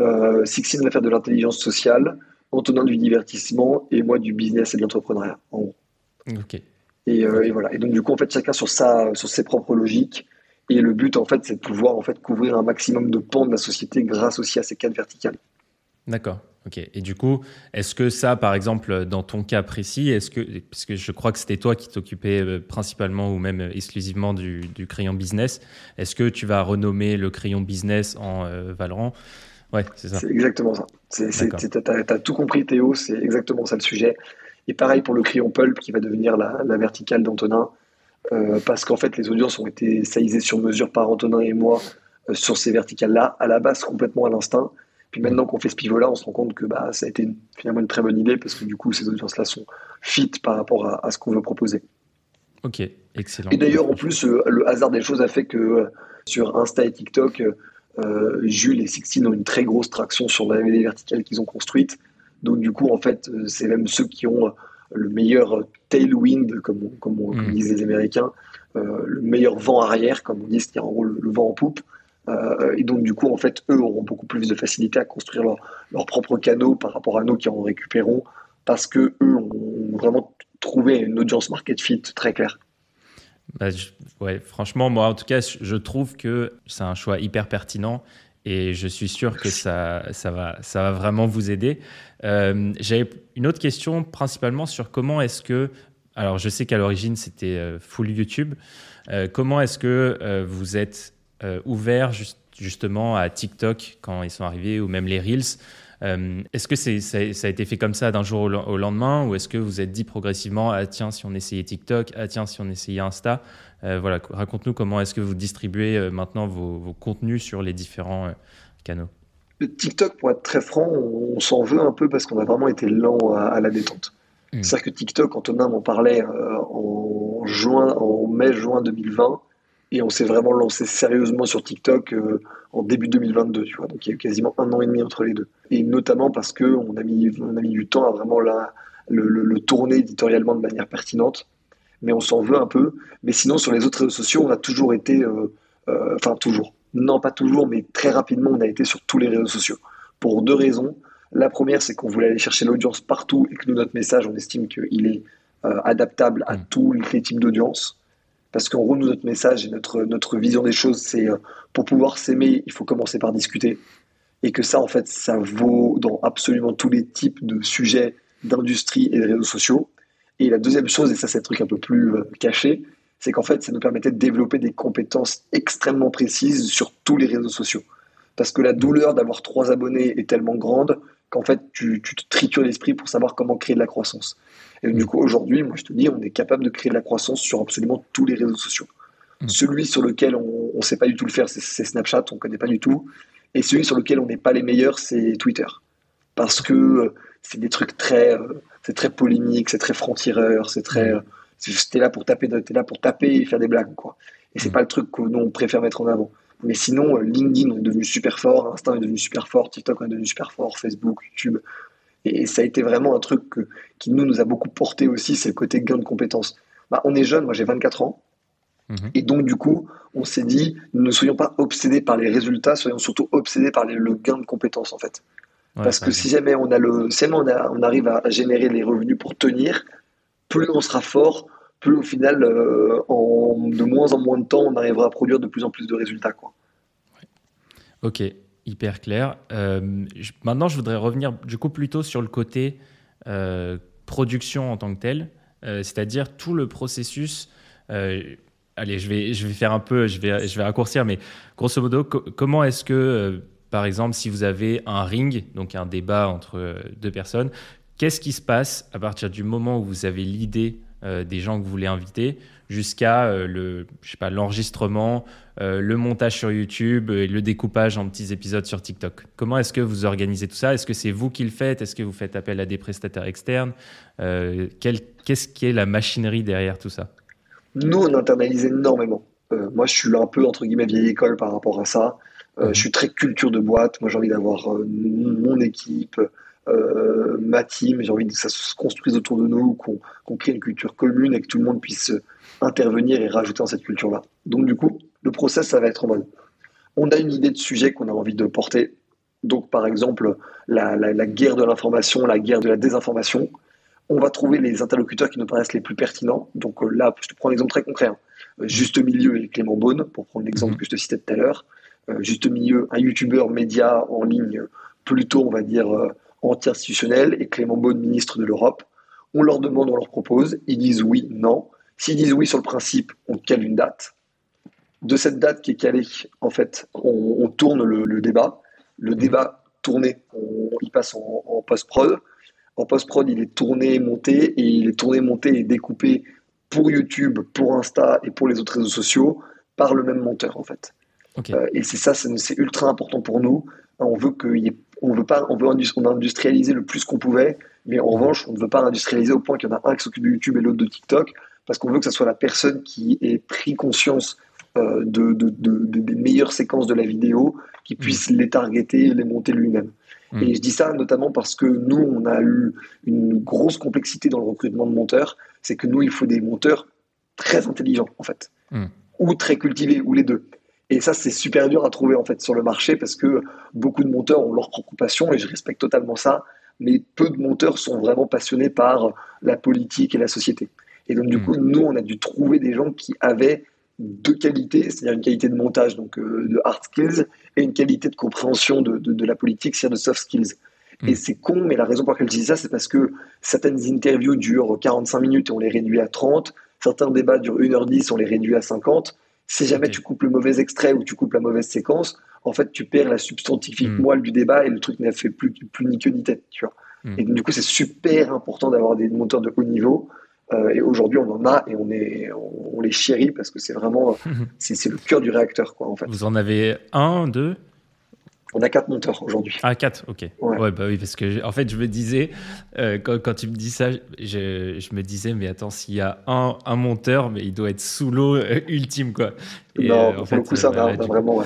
Euh, Sixine va faire de l'intelligence sociale. Antonin du divertissement et moi du business et de l'entrepreneuriat, en gros. Ok. Et, euh, et, voilà. Et donc, du coup, en fait, chacun sur, sa, sur ses propres logiques. Et le but, en fait, c'est de pouvoir en fait, couvrir un maximum de pans de la société grâce aussi à ces quatre verticales. D'accord. Ok. Et du coup, est-ce que ça, par exemple, dans ton cas précis, est-ce que, parce que je crois que c'était toi qui t'occupais euh, principalement ou même exclusivement du, du crayon business, est-ce que tu vas renommer le crayon business en euh, Valorant Ouais, c'est ça. C'est exactement ça. Tu as, tout compris, Théo, c'est exactement ça le sujet. Et pareil pour le crayon pulp qui va devenir la, verticale d'Antonin. parce qu'en fait, les audiences ont été saisisées sur mesure par Antonin et moi sur ces verticales-là, à la base complètement à l'instinct. Puis maintenant qu'on fait ce pivot-là, on se rend compte que bah, ça a été finalement une très bonne idée parce que du coup, ces audiences-là sont fit par rapport à, ce qu'on veut proposer. Ok, excellent. Et d'ailleurs, en plus, le hasard des choses a fait que sur Insta et TikTok, euh, Jules et Sixtine ont une très grosse traction sur les verticales qu'ils ont construites. Donc du coup, en fait, euh, c'est même ceux qui ont euh, le meilleur tailwind, comme, comme, mm. disent les Américains, le meilleur vent arrière, comme on dit, c'est-à-dire en gros le, vent en poupe. et donc du coup, en fait, eux auront beaucoup plus de facilité à construire leurs leur propres canaux par rapport à nous qui en récupérons, parce que eux ont vraiment trouvé une audience market fit très claire. Bah, ouais, franchement, moi, en tout cas, je trouve que c'est un choix hyper pertinent et je suis sûr que ça, ça, va, ça va vraiment vous aider. Euh, J'avais une autre question, principalement sur comment est-ce que. Alors, je sais qu'à l'origine, c'était euh, full YouTube. Euh, comment est-ce que vous êtes ouvert justement à TikTok quand ils sont arrivés ou même les Reels? Euh, est-ce que c'est, ça, a été fait comme ça d'un jour au, lendemain ou est-ce que vous êtes dit progressivement, ah tiens, si on essayait TikTok, ah tiens, si on essayait Insta euh, Voilà, raconte-nous comment est-ce que vous distribuez euh, maintenant vos, contenus sur les différents canaux. TikTok, pour être très franc, on, s'en veut un peu parce qu'on a vraiment été lent à, la détente. Hmm. C'est-à-dire que TikTok, Antonin m'en parlait en, juin, en mai-juin 2020 et on s'est vraiment lancé sérieusement sur TikTok euh, en début 2022, tu vois. Donc il y a eu quasiment un an et demi entre les deux. Et notamment parce qu'on a mis, on a mis du temps à vraiment la, le, tourner éditorialement de manière pertinente. Mais on s'en veut un peu. Mais sinon, sur les autres réseaux sociaux, on a toujours été. Euh, euh, enfin, toujours. Non, pas toujours, mais très rapidement, on a été sur tous les réseaux sociaux. Pour deux raisons. La première, c'est qu'on voulait aller chercher l'audience partout et que nous, notre message, on estime qu'il est adaptable à mmh. tous les types d'audience. Parce qu'en gros, notre message et notre, vision des choses, c'est euh, pour pouvoir s'aimer, il faut commencer par discuter. Et que ça, en fait, ça vaut dans absolument tous les types de sujets d'industrie et de réseaux sociaux. Et la deuxième chose, et ça c'est un truc un peu plus euh, caché, c'est qu'en fait, ça nous permettait de développer des compétences extrêmement précises sur tous les réseaux sociaux. Parce que la douleur d'avoir trois abonnés est tellement grande qu'en fait, tu, tu te tritures l'esprit pour savoir comment créer de la croissance. Et du coup, aujourd'hui, moi, je te dis, on est capable de créer de la croissance sur absolument tous les réseaux sociaux. Mm. Celui sur lequel on ne sait pas du tout le faire, c'est Snapchat, on ne connaît pas du tout. Et celui sur lequel on n'est pas les meilleurs, c'est Twitter. Parce que euh, c'est des trucs très, euh, c'est très polémique, c'est très franc-tireur, c'est très, mm. euh, t'es là pour taper, es là pour taper et faire des blagues, quoi. Et c'est mm. pas le truc que nous on préfère mettre en avant. Mais sinon, LinkedIn on est devenu super fort, Insta est devenu super fort, TikTok on est devenu super fort, Facebook, YouTube, et ça a été vraiment un truc qui nous, nous a beaucoup porté aussi, c'est le côté gain de compétences. Bah, on est jeune, moi j'ai 24 ans. Mhm. Et donc, du coup, on s'est dit, ne soyons pas obsédés par les résultats, soyons surtout obsédés par le gain de compétences, en fait. Parce que si jamais on, a le, si on, on, arrive à générer les revenus pour tenir, plus on sera fort, plus au final, euh, en, de moins en moins de temps, on arrivera à produire de plus en plus de résultats. Quoi. Ok, hyper clair. Euh, maintenant, je voudrais revenir du coup plutôt sur le côté euh, production en tant que tel, euh, c'est-à-dire tout le processus. allez, je vais, je vais faire un peu, je vais, je vais raccourcir, mais grosso modo, comment est-ce que, par exemple, si vous avez un ring, donc un débat entre deux personnes, qu'est-ce qui se passe à partir du moment où vous avez l'idée des gens que vous voulez inviter jusqu'à euh, le, je sais pas, l'enregistrement, euh, le montage sur YouTube et le découpage en petits épisodes sur TikTok. Comment est-ce que vous organisez tout ça? Est-ce que c'est vous qui le faites? Est-ce que vous faites appel à des prestataires externes? Euh, Qu'est-ce qui est la machinerie derrière tout ça? Nous, on internalise énormément. moi, je suis un peu entre guillemets vieille école par rapport à ça. Mhm. Je suis très culture de boîte. Moi, j'ai envie d'avoir mon équipe, ma team. J'ai envie que ça se construise autour de nous, qu'on crée une culture commune et que tout le monde puisse intervenir et rajouter dans cette culture-là. Donc du coup, le process, ça va être en mode, on a une idée de sujet qu'on a envie de porter. Donc par exemple, la, guerre de l'information, la guerre de la désinformation. On va trouver les interlocuteurs qui nous paraissent les plus pertinents. Donc euh, là, je te prends un exemple très concret. Hein. Euh, juste milieu et Clément Beaune, pour prendre l'exemple mhm. que je te citais tout à l'heure. Euh, juste milieu, un youtubeur média en ligne plutôt, on va dire, anti-institutionnel, et Clément Beaune, ministre de l'Europe. On leur demande, on leur propose, ils disent oui, non. S'ils disent oui sur le principe, on cale une date. De cette date qui est calée, en fait, on, tourne le, débat. Le débat tourné, il passe en, post-prod. En post-prod, il est tourné, monté, et il est tourné, monté et découpé pour YouTube, pour Insta et pour les autres réseaux sociaux par le même monteur en fait. Euh, et c'est ça, c'est ultra important pour nous. On veut qu'il on veut pas, on veut on a industrialiser le plus qu'on pouvait, mais en revanche, on ne veut pas industrialiser au point qu'il y en a un qui s'occupe de YouTube et l'autre de TikTok, parce qu'on veut que ce soit la personne qui ait pris conscience euh, de, des meilleures séquences de la vidéo, qui puisse mm. les targeter et les monter lui-même. Mm. Et je dis ça notamment parce que nous, on a eu une grosse complexité dans le recrutement de monteurs, c'est que nous, il faut des monteurs très intelligents, en fait, mm. ou très cultivés, ou les deux. Et ça, c'est super dur à trouver en fait sur le marché parce que beaucoup de monteurs ont leur propre passion et je respecte totalement ça. Mais peu de monteurs sont vraiment passionnés par la politique et la société. Et donc, du hmm. coup, nous, on a dû trouver des gens qui avaient deux qualités, c'est-à-dire une qualité de montage, donc euh, de hard skills, et une qualité de compréhension de, de, la politique, c'est-à-dire de soft skills. Hmm. Et c'est con, mais la raison pour laquelle je dis ça, c'est parce que certaines interviews durent 45 minutes et on les réduit à 30, certains débats durent 1h10, on les réduit à 50. Si jamais tu coupes le mauvais extrait ou tu coupes la mauvaise séquence, en fait, tu perds la substantifique moelle du débat et le truc n'a fait plus, plus ni queue ni tête, tu vois. Et du coup, c'est super important d'avoir des moteurs de haut niveau. Euh, et aujourd'hui, on en a et on, est, on, les chérit parce que c'est vraiment, c'est le cœur du réacteur, quoi, en fait. Vous en avez un, deux? On a quatre monteurs aujourd'hui. Ah, quatre, ok. Ouais. bah oui, parce que en fait, je me disais, euh, quand, tu me dis ça, je, je me disais, mais attends, s'il y a un, un, monteur, mais il doit être sous l'eau euh, ultime, quoi. Et, non, euh, pour le coup, ça va, vraiment.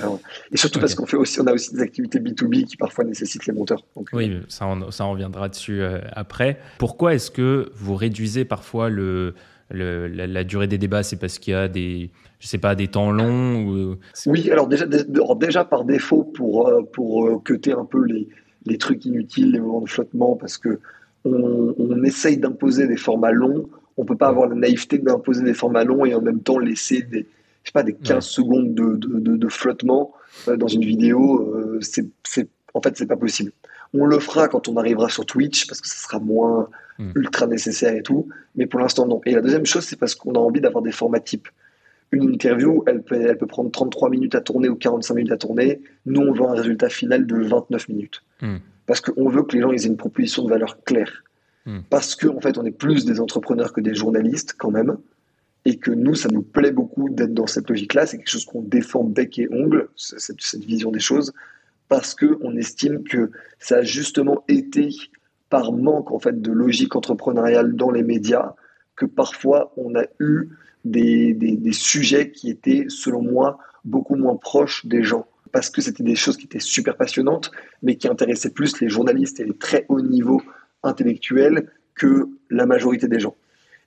Et surtout parce qu'on fait aussi, on a aussi des activités B2B qui parfois nécessitent les monteurs. oui, ça, on, ça reviendra dessus après. Pourquoi est-ce que vous réduisez parfois le, le la, durée des débats C'est parce qu'il y a des je sais pas, des temps longs ou... Oui, alors déjà, déjà par défaut, pour, euh, pour euh, cuter un peu les, les trucs inutiles, les moments de flottement, parce que on, on essaye d'imposer des formats longs, on peut pas avoir la naïveté d'imposer des formats longs et en même temps laisser des, je sais pas, des 15 secondes de, de, de, flottement euh, dans une vidéo. c'est, en fait, c'est pas possible. On le fera quand on arrivera sur Twitch parce que ça sera moins hmm. ultra nécessaire et tout. Mais pour l'instant, non. Et la deuxième chose, c'est parce qu'on a envie d'avoir des formats types une interview, elle peut, elle peut prendre 33 minutes à tourner ou 45 minutes à tourner. Nous, on veut un résultat final de 29 minutes. Hmm. Parce qu'on veut que les gens aient une proposition de valeur claire. Hmm. Parce qu'en en fait, on est plus des entrepreneurs que des journalistes quand même. Et que nous, ça nous plaît beaucoup d'être dans cette logique-là. C'est quelque chose qu'on défend bec et ongle, cette, cette vision des choses. Parce qu'on estime que ça a justement été par manque en fait de logique entrepreneuriale dans les médias que parfois on a eu des, des, sujets qui étaient, selon moi, beaucoup moins proches des gens. Parce que c'était des choses qui étaient super passionnantes, mais qui intéressaient plus les journalistes et les très hauts niveaux intellectuels que la majorité des gens.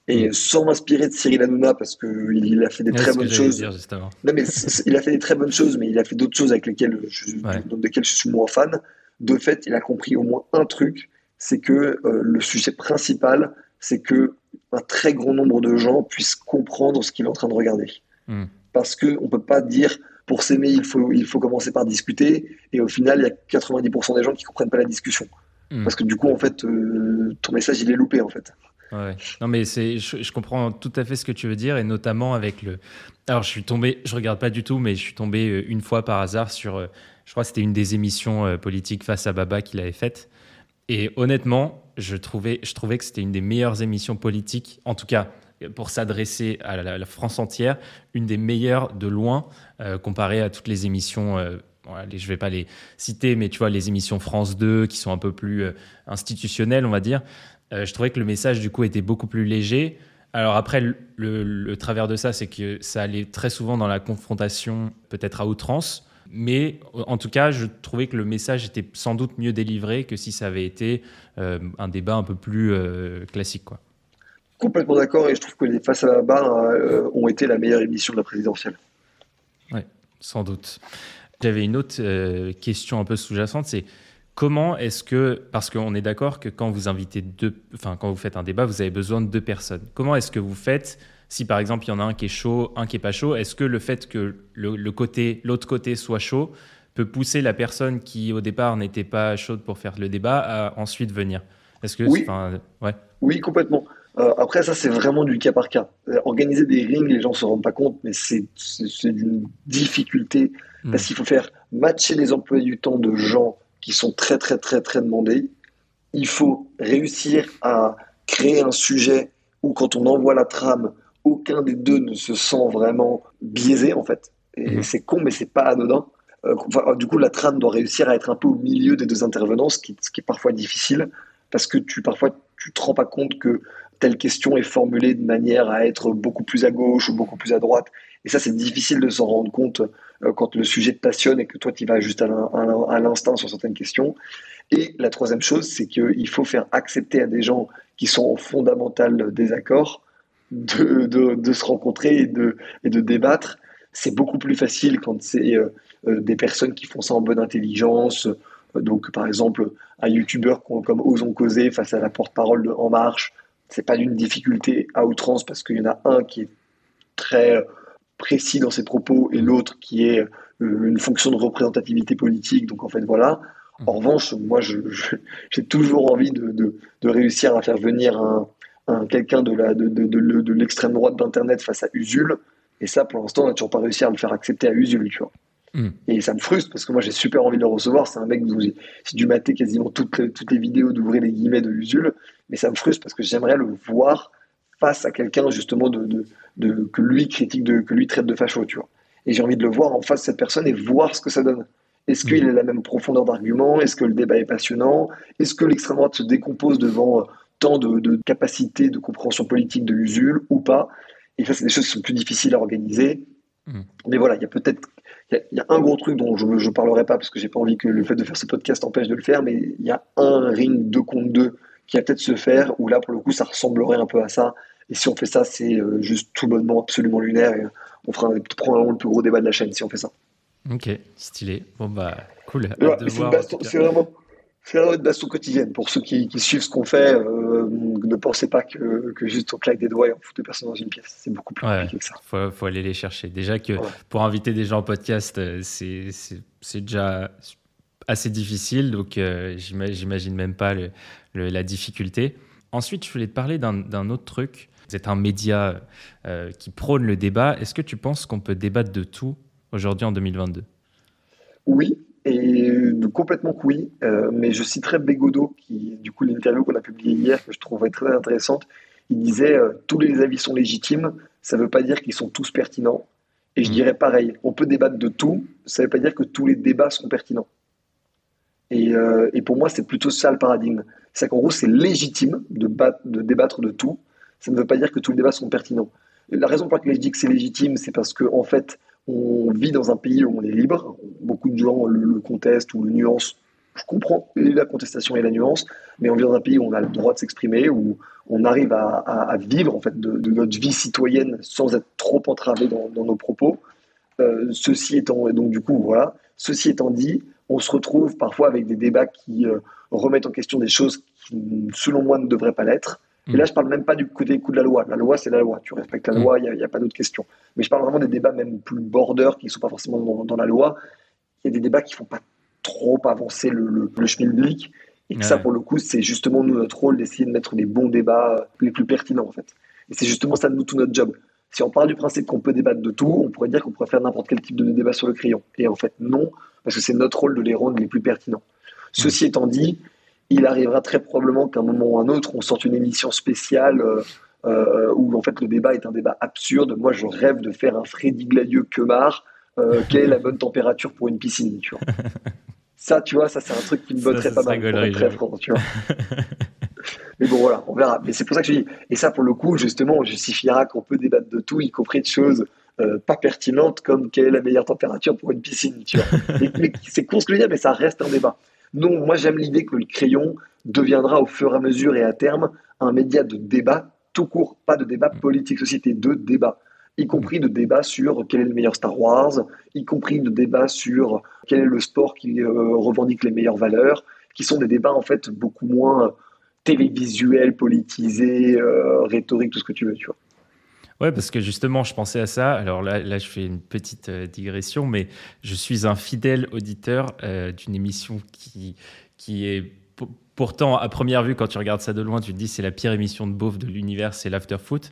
Et mm. sans m'inspirer de Cyril Hanouna, parce qu'il a fait des très bonnes choses. non, mais il a fait des très bonnes choses, mais il a fait d'autres choses avec lesquelles je, desquelles je suis moins fan. De fait, il a compris au moins un truc, c'est que euh, le sujet principal, c'est que un très grand nombre de gens puissent comprendre ce qu'il est en train de regarder. Hmm. Parce qu'on ne peut pas dire pour s'aimer, il faut, il faut commencer par discuter, et au final, il y a 90% des gens qui ne comprennent pas la discussion. Hmm. Parce que du coup, en fait, euh, ton message, il est loupé, en fait. Non, mais c'est, je, comprends tout à fait ce que tu veux dire, et notamment avec le. Alors, je suis tombé, je regarde pas du tout, mais je suis tombé euh, une fois par hasard sur. Euh, je crois que c'était une des émissions politiques face à Baba qu'il avait faites. Et honnêtement, je trouvais, je trouvais que c'était une des meilleures émissions politiques, en tout cas pour s'adresser à la, France entière, une des meilleures de loin, euh, comparée à toutes les émissions. Euh, je ne vais pas les citer, mais tu vois, les émissions France 2 qui sont un peu plus euh, institutionnelles, on va dire. Je trouvais que le message, du coup, était beaucoup plus léger. Alors après, le, le travers de ça, c'est que ça allait très souvent dans la confrontation, peut-être à outrance. Mais en tout cas, je trouvais que le message était sans doute mieux délivré que si ça avait été euh, un débat un peu plus euh, classique. Quoi. Complètement d'accord, et je trouve que les Face à la barre euh, ont été la meilleure émission de la présidentielle. Oui, sans doute. J'avais une autre question un peu sous-jacente, c'est comment est-ce que, parce qu'on est d'accord que quand vous invitez deux, enfin quand vous faites un débat, vous avez besoin de deux personnes. Comment est-ce que vous faites si par exemple il y en a un qui est chaud, un qui est pas chaud, est-ce que le fait que le, côté, l'autre côté soit chaud peut pousser la personne qui au départ n'était pas chaude pour faire le débat à ensuite venir? Est-ce que oui. ouais. oui, complètement. Euh, après, ça, c'est vraiment du cas par cas. Euh, organiser des rings, les gens ne se rendent pas compte, mais c'est d'une difficulté hmm. parce qu'il faut faire matcher les emplois du temps de gens qui sont très, très, très, très demandés. Il faut réussir à créer un sujet où, quand on envoie la trame, aucun des deux ne se sent vraiment biaisé en fait. Et mhm. c'est con, mais c'est pas anodin. Euh, du coup, la trame doit réussir à être un peu au milieu des deux intervenants, ce qui, est parfois difficile, parce que tu parfois tu te rends pas compte que telle question est formulée de manière à être beaucoup plus à gauche ou beaucoup plus à droite. Et ça, c'est difficile de s'en rendre compte euh, quand le sujet te passionne et que toi, tu vas juste à l'instinct sur certaines questions. Et la troisième chose, c'est qu'il faut faire accepter à des gens qui sont en fondamental désaccord de, de, se rencontrer et de, et de débattre. C'est beaucoup plus facile quand c'est euh, euh, des personnes qui font ça en bonne intelligence. Donc, par exemple, un youtubeur comme Osons Causer face à la porte-parole de En Marche, c'est pas d'une difficulté à outrance parce qu'il y en a un qui est très précis dans ses propos et l'autre qui est euh, une fonction de représentativité politique. Donc en fait, voilà. En revanche, moi, j'ai toujours envie de, de, réussir à faire venir un, quelqu'un de l'extrême de, droite d'Internet face à Usul. Et ça, pour l'instant, on n'a toujours pas réussi à le faire accepter à Usul, tu vois. Hmm. Et ça me frustre parce que moi, j'ai super envie de le recevoir. C'est un mec dont j'ai dû mater quasiment toutes les, toutes les vidéos d'ouvrir les guillemets de Usul. Mais ça me frustre parce que j'aimerais le voir face à quelqu'un justement de, de, que lui critique, de, que lui traite de facho, tu vois. Et j'ai envie de le voir en face de cette personne et voir ce que ça donne. Est-ce qu'il a la même profondeur d'argument? Est-ce que le débat est passionnant? Est-ce que l'extrême droite se décompose devant euh, tant de, de capacités de compréhension politique de l'usul ou pas? Et ça, c'est des choses qui sont plus difficiles à organiser. Mm. Mais voilà, il y a peut-être il y, a un gros truc dont je ne parlerai pas parce que j'ai pas envie que le fait de faire ce podcast empêche de le faire, mais il y a un ring 2 contre 2 qui va peut-être se faire, où là, pour le coup, ça ressemblerait un peu à ça. Et si on fait ça, c'est euh, juste tout bonnement absolument lunaire. Et on fera probablement le plus gros débat de la chaîne si on fait ça. Ok, stylé. Bon, bah, cool. c'est vraiment. C'est vraiment une baston quotidienne. Pour ceux qui, suivent ce qu'on fait, euh, ne pensez pas que, que, juste on claque des doigts et on fout deux personnes dans une pièce. C'est beaucoup plus compliqué que ça. Il faut, aller les chercher. Déjà que pour inviter des gens en podcast, euh, c'est déjà assez difficile. Donc, j'imagine même pas le, la difficulté. Ensuite, je voulais te parler d'un autre truc. Vous êtes un média euh, qui prône le débat. Est-ce que tu penses qu'on peut débattre de tout aujourd'hui en 2022 Oui, et complètement oui. Euh, mais je citerai Bégodeau, qui, du coup, l'interview qu'on a publiée hier, que je trouvais très intéressante. Il disait euh, Tous les avis sont légitimes, ça ne veut pas dire qu'ils sont tous pertinents. Et je mmh. dirais pareil on peut débattre de tout, ça ne veut pas dire que tous les débats sont pertinents. Et, euh, et, pour moi, c'est plutôt ça le paradigme. C'est qu'en gros, c'est légitime de, de, débattre de tout. Ça ne veut pas dire que tous les débats sont pertinents. La raison pour laquelle je dis que c'est légitime, c'est parce qu'en en fait, on vit dans un pays où on est libre. Beaucoup de gens le, contestent ou le nuancent. Je comprends la contestation et la nuance, mais on vit dans un pays où on a le droit de s'exprimer, où on arrive à, vivre en fait de, notre vie citoyenne sans être trop entravé dans, nos propos. Euh, ceci étant, donc du coup, voilà. Ceci étant dit, on se retrouve parfois avec des débats qui euh, remettent en question des choses qui, selon moi, ne devraient pas l'être. Et là, mm. je parle même pas du côté coup de la loi. La loi, c'est la loi. Tu respectes la mm. loi, il n'y a, pas d'autre question. Mais je parle vraiment des débats même plus border, qui ne sont pas forcément dans, la loi. Il y a des débats qui ne font pas trop avancer le, le, le schmilblick. Et que ça, pour le coup, c'est justement nous, notre rôle d'essayer de mettre les bons débats les plus pertinents, en fait. Et c'est justement ça, nous, tout notre job. Si on part du principe qu'on peut débattre de tout, on pourrait dire qu'on pourrait faire n'importe quel type de débat sur le crayon. Et en fait, non, parce que c'est notre rôle de les rendre les plus pertinents. Ceci étant dit, il arrivera très probablement qu'à un moment ou un autre, on sorte une émission spéciale euh, euh, où en fait le débat est un débat absurde. Moi, je rêve de faire un Freddy Gladieux Quemar. Euh, quelle est la bonne température pour une piscine tu vois Ça, tu vois, ça c'est un truc qui me botterait pas mal pour très franc, tu vois. Mais bon, voilà, on verra. Mais c'est pour ça que je dis. Et ça, pour le coup, justement, on justifiera qu'on peut débattre de tout, y compris de choses euh, pas pertinentes comme quelle est la meilleure température pour une piscine. Tu vois. mais, c'est con ce que je veux dire, mais ça reste un débat. Non, moi j'aime l'idée que le crayon deviendra au fur et à mesure et à terme un média de débat tout court, pas de débat politique société, de débat, y compris de débat sur quel est le meilleur Star Wars, y compris de débat sur quel est le sport qui euh, revendique les meilleures valeurs, qui sont des débats en fait beaucoup moins télévisuel, politisé, euh, rhétorique, tout ce que tu veux, tu vois. Ouais, parce que justement, je pensais à ça. Alors là, là je fais une petite euh, digression, mais je suis un fidèle auditeur euh, d'une émission qui, qui est pourtant, à première vue, quand tu regardes ça de loin, tu te dis c'est la pire émission de beauf de l'univers, c'est l'afterfoot.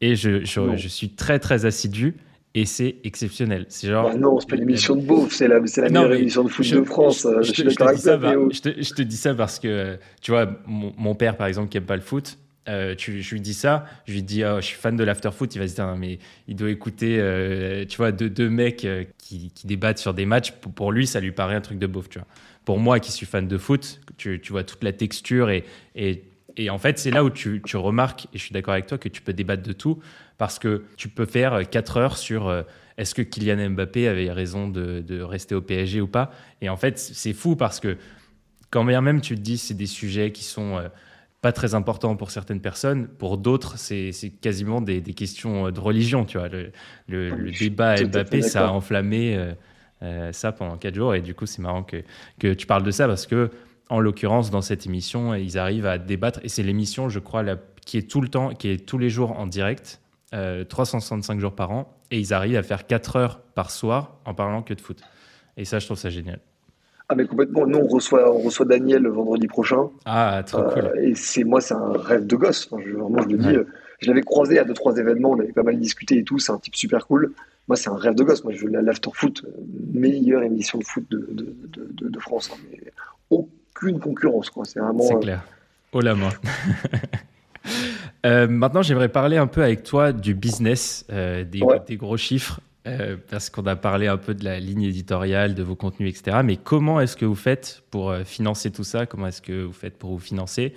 Et je, je, je, suis très, très assidu et c'est exceptionnel. C'est genre. Bah non, c'est pas l'émission de beauf, c'est la, la meilleure émission de foot de France. Je, je, te, dis ça, je, te, dis ça parce que, tu vois, mon, père, par exemple, qui aime pas le foot, euh, je lui dis ça, je lui dis, oh, je suis fan de l'afterfoot, il va se dire, mais il doit écouter, euh, tu vois, deux, mecs euh, qui, débattent sur des matchs. Pour, lui, ça lui paraît un truc de beauf, tu vois. Pour moi, qui suis fan de foot, tu, vois toute la texture et, et, et en fait, c'est là où tu, tu, remarques, et je suis d'accord avec toi, que tu peux débattre de tout parce que tu peux faire 4 heures sur est-ce que Kylian Mbappé avait raison de, de rester au PSG ou pas. Et en fait, c'est fou parce que quand même tu te dis c'est des sujets qui sont pas très important pour certaines personnes. Pour d'autres, c'est quasiment des, des, questions euh, de religion. Tu vois, le, le, débat Mbappé, ça a enflammé euh, euh, ça pendant quatre jours. Et du coup, c'est marrant que, que tu parles de ça parce que, en l'occurrence, dans cette émission, ils arrivent à débattre. Et c'est l'émission, je crois, la, qui est tout le temps, qui est tous les jours en direct, 365 jours par an. Et ils arrivent à faire 4 heures par soir en parlant que de foot. Et ça, je trouve ça génial. Ah mais complètement. Nous on reçoit on reçoit Daniel le vendredi prochain. Ah trop cool. Euh, et c'est moi c'est un rêve de gosse. je, vraiment je le dis. Euh, je l'avais croisé à deux trois événements. On avait pas mal discuté et tout. C'est un type super cool. Moi c'est un rêve de gosse. Moi je veux l'after foot euh, meilleure émission de foot de, de, de, France. Hein. mais aucune concurrence quoi. C'est vraiment. C'est clair. Oh la main. maintenant, j'aimerais parler un peu avec toi du business, des, des, gros chiffres. Euh, parce qu'on a parlé un peu de la ligne éditoriale, de vos contenus, etc. Mais comment est-ce que vous faites pour euh, financer tout ça? Comment est-ce que vous faites pour vous financer?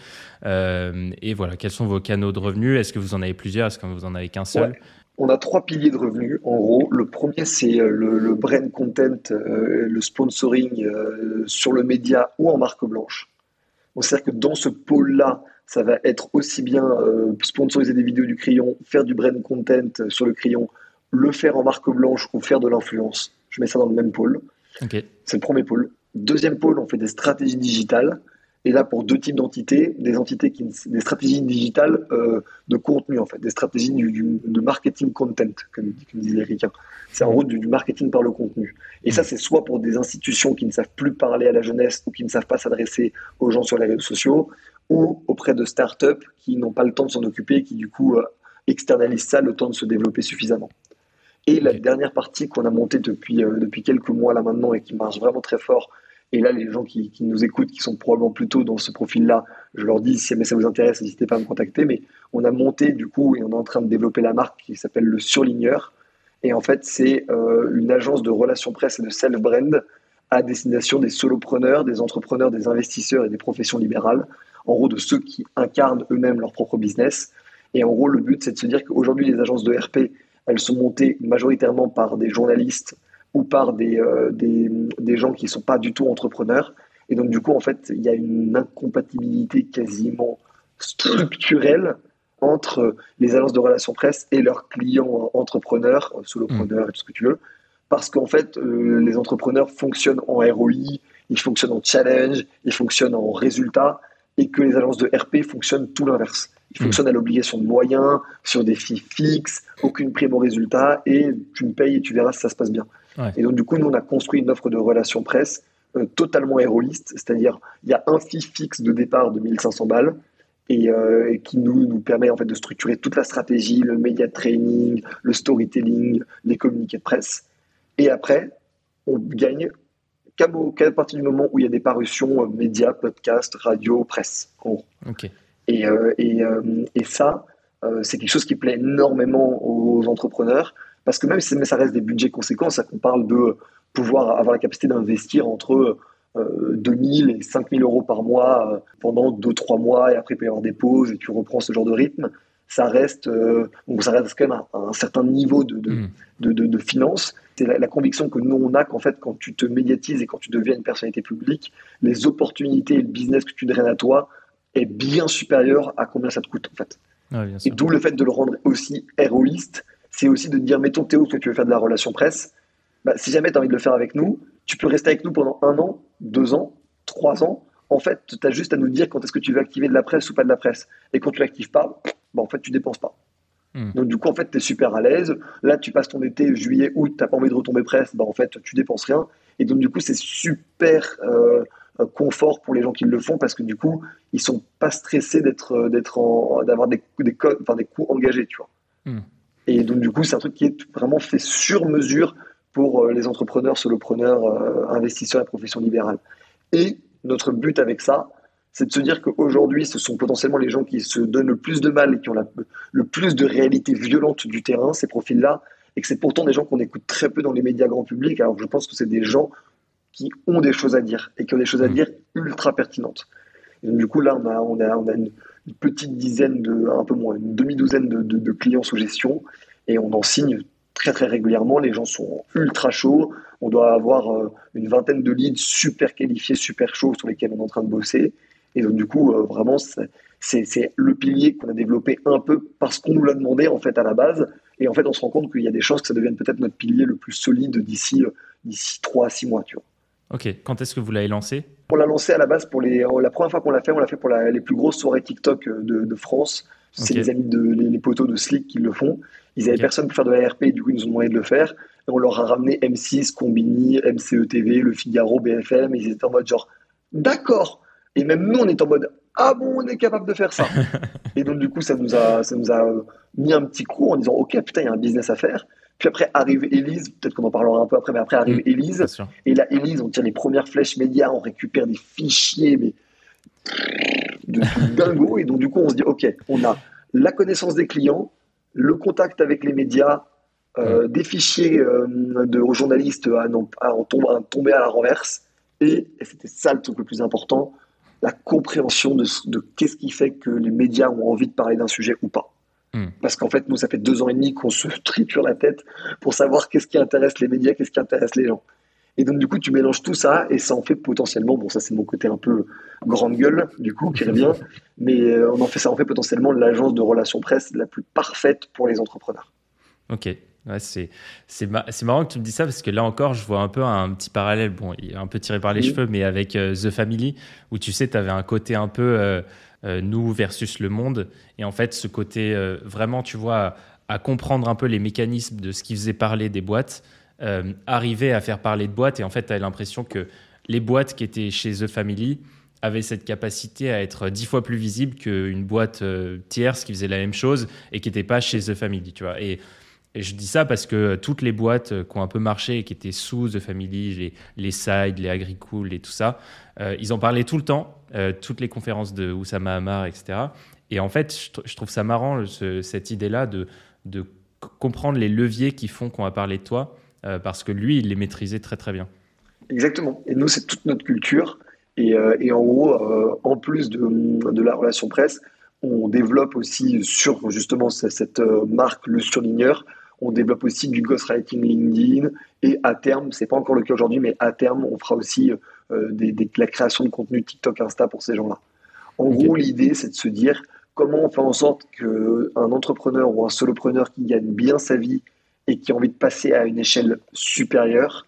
Euh, Et voilà, quels sont vos canaux de revenus? Est-ce que vous en avez plusieurs? Est-ce que vous en avez qu'un seul? On a trois piliers de revenus, en gros. Le premier, c'est le, brand content, le sponsoring sur le média ou en marque blanche. C'est-à-dire que dans ce pôle-là, ça va être aussi bien sponsoriser des vidéos du crayon, faire du brand content sur le crayon, le faire en marque blanche ou faire de l'influence. Je mets ça dans le même pôle. C'est le premier pôle. Deuxième pôle, on fait des stratégies digitales. Et là, pour deux types d'entités, des entités qui, des stratégies digitales euh, de contenu en fait, des stratégies de marketing content, comme, comme disent les ricains. C'est en gros du, marketing par le contenu. Et ça, c'est soit pour des institutions qui ne savent plus parler à la jeunesse ou qui ne savent pas s'adresser aux gens sur les réseaux sociaux, ou auprès de startups qui n'ont pas le temps de s'en occuper et qui du coup euh, externalisent ça le temps de se développer suffisamment. Et la dernière partie qu'on a montée depuis, euh, depuis quelques mois là maintenant et qui marche vraiment très fort, et là les gens qui, qui nous écoutent, qui sont probablement plutôt dans ce profil-là, je leur dis si ça vous intéresse, n'hésitez pas à me contacter, mais on a monté du coup et on est en train de développer la marque qui s'appelle le Surligneur. Et en fait, c'est euh, une agence de relations presse et de self-brand à destination des solopreneurs, des entrepreneurs, des investisseurs et des professions libérales, en gros de ceux qui incarnent eux-mêmes leur propre business. Et en gros, le but, c'est de se dire qu'aujourd'hui, les agences de RP elles sont montées majoritairement par des journalistes ou par des, euh, des, des, gens qui ne sont pas du tout entrepreneurs. Et donc, du coup, en fait, il y a une incompatibilité quasiment structurelle entre les agences de relations presse et leurs clients entrepreneurs, solopreneurs et tout ce que tu veux. Parce qu'en fait, euh, les entrepreneurs fonctionnent en ROI, ils fonctionnent en challenge, ils fonctionnent en résultat, et que les agences de RP fonctionnent tout l'inverse. Il fonctionne à l'obligation de moyens, sur des filles fixes, aucune prime au résultat, et tu me payes et tu verras si ça se passe bien. Et donc, du coup, nous, on a construit une offre de relations presse euh, totalement héroïste, c'est-à-dire, il y a un fee fixe de départ de 1500 balles, euh, et, qui nous, nous permet en fait de structurer toute la stratégie, le media training, le storytelling, les communiqués de presse. Et après, on gagne qu'à partir du moment où il y a des parutions euh, médias, podcasts, radio, presse. En gros. Et, euh, et, euh, et ça, euh, c'est quelque chose qui plaît énormément aux entrepreneurs parce que même si ça reste des budgets conséquents, ça qu'on parle de pouvoir avoir la capacité d'investir entre euh, 2000 et 5000 euros par mois pendant 2-3 mois et après payer des pauses et tu reprends ce genre de rythme, ça reste, euh, donc ça reste quand même à, un certain niveau de, de, mmh. de, de, de finances. C'est la, la, conviction que nous on a qu'en fait quand tu te médiatises et quand tu deviens une personnalité publique, les opportunités et le business que tu draines à toi est bien supérieur à combien ça te coûte en fait. et d'où le fait de le rendre aussi héroïste, c'est aussi de dire, mettons Théo que tu veux faire de la relation presse, bah, si jamais tu as envie de le faire avec nous, tu peux rester avec nous pendant un an, deux ans, trois ans. En fait, tu as juste à nous dire quand est-ce que tu veux activer de la presse ou pas de la presse. Et quand tu l'actives pas, bah, en fait, tu dépenses pas. Hmm. Donc du coup, en fait, tu es super à l'aise. Là, tu passes ton été, juillet, août, tu n'as pas envie de retomber presse, bah, en fait, tu dépenses rien. Et donc du coup, c'est super... Euh, confort pour les gens qui le font parce que du coup, ils sont pas stressés d'être, euh, d'être d'avoir des, des, enfin, des coûts engagés, tu vois. Hmm. Et donc, du coup, c'est un truc qui est vraiment fait sur mesure pour euh, les entrepreneurs, solopreneurs, investisseurs et professions libérales. Et notre but avec ça, c'est de se dire qu'aujourd'hui, ce sont potentiellement les gens qui se donnent le plus de mal et qui ont le plus de réalité violente du terrain, ces profils-là, et que c'est pourtant des gens qu'on écoute très peu dans les médias grand public, alors je pense que c'est des gens qui ont des choses à dire et qui ont des choses à mmh. dire ultra pertinentes. du coup, là, on a, on a, on a une, petite dizaine de, un peu moins, une demi-douzaine de, de, clients sous gestion et on en signe très très régulièrement. Les gens sont ultra chauds. On doit avoir euh, une vingtaine de leads super qualifiés, super chauds sur lesquels on est en train de bosser. Et donc, du coup, euh, vraiment, c'est le pilier qu'on a développé un peu parce qu'on nous l'a demandé en fait à la base. Et en fait, on se rend compte qu'il y a des chances que ça devienne peut-être notre pilier le plus solide d'ici euh, d'ici 3 à 6 mois. Tu vois. Ok, quand est-ce que vous l'avez lancé? On l'a lancé à la base pour les. La première fois qu'on l'a fait, on l'a fait pour les plus grosses soirées TikTok euh, de, France. C'est les amis de les, poteaux de Slick qui le font. Ils n'avaient personne pour faire de la RP, du coup ils nous ont demandé de le faire. Et on leur a ramené M6, Combini, MCE TV, Le Figaro, BFM. Et ils étaient en mode genre, d'accord. Et même nous, on est en mode, ah bon, on est capable de faire ça. et donc du coup, ça nous a, ça nous a mis un petit coup en disant, ok, putain, il y a un business à faire. Puis après arrive Elise, peut-être qu'on en parlera un peu après, mais après arrive mmh, Elise. Et là, Elise, on tire les premières flèches médias, on récupère des fichiers, mais de dingo. Et donc, du coup, on se dit, OK, on a la connaissance des clients, le contact avec les médias, euh, mmh. des fichiers euh, de journalistes à, à, tomber à la renverse. Et, c'était ça le truc le plus important, la compréhension de, de qu'est-ce qui fait que les médias ont envie de parler d'un sujet ou pas. Hmm. Parce qu'en fait, nous, ça fait deux ans et demi qu'on se triture la tête pour savoir qu'est-ce qui intéresse les médias, qu'est-ce qui intéresse les gens. Et donc, du coup, tu mélanges tout ça et ça en fait potentiellement, bon, ça c'est mon côté un peu grande gueule, du coup, qui revient, mais euh, on en fait, ça en fait potentiellement l'agence de relations presse la plus parfaite pour les entrepreneurs. Ok. Ouais, c'est, c'est, marrant que tu me dis ça parce que là encore, je vois un peu un petit parallèle, bon, un peu tiré par les cheveux, mais avec euh, The Family, où tu sais, tu avais un côté un peu. Euh, euh, nous versus le monde. Et en fait, ce côté vraiment, tu vois, à, comprendre un peu les mécanismes de ce qui faisait parler des boîtes, arriver à faire parler de boîtes. Et en fait, tu as l'impression que les boîtes qui étaient chez The Family avaient cette capacité à être dix fois plus visible qu'une boîte tierce qui faisait la même chose et qui n'était pas chez The Family, tu vois. Et, je dis ça parce que toutes les boîtes qui ont un peu marché et qui étaient sous The Family, les, les Side, les Agricool et tout ça, ils en parlaient tout le temps euh, toutes les conférences de Oussama Hamar, etc. Et en fait, je, trouve ça marrant, cette idée-là de, de comprendre les leviers qui font qu'on va parler de toi, euh, parce que lui, il les maîtrisait très très bien. Exactement. Et nous, c'est toute notre culture. Et, euh, et en gros, en plus de, de, la relation presse, on développe aussi sur justement cette marque, le surligneur, on développe aussi du ghostwriting LinkedIn. Et à terme, c'est pas encore le cas aujourd'hui, mais à terme, on fera aussi euh, des, la création de contenu TikTok, Insta pour ces gens-là. En gros, l'idée, c'est de se dire comment on fait en sorte qu'un entrepreneur ou un solopreneur qui gagne bien sa vie et qui a envie de passer à une échelle supérieure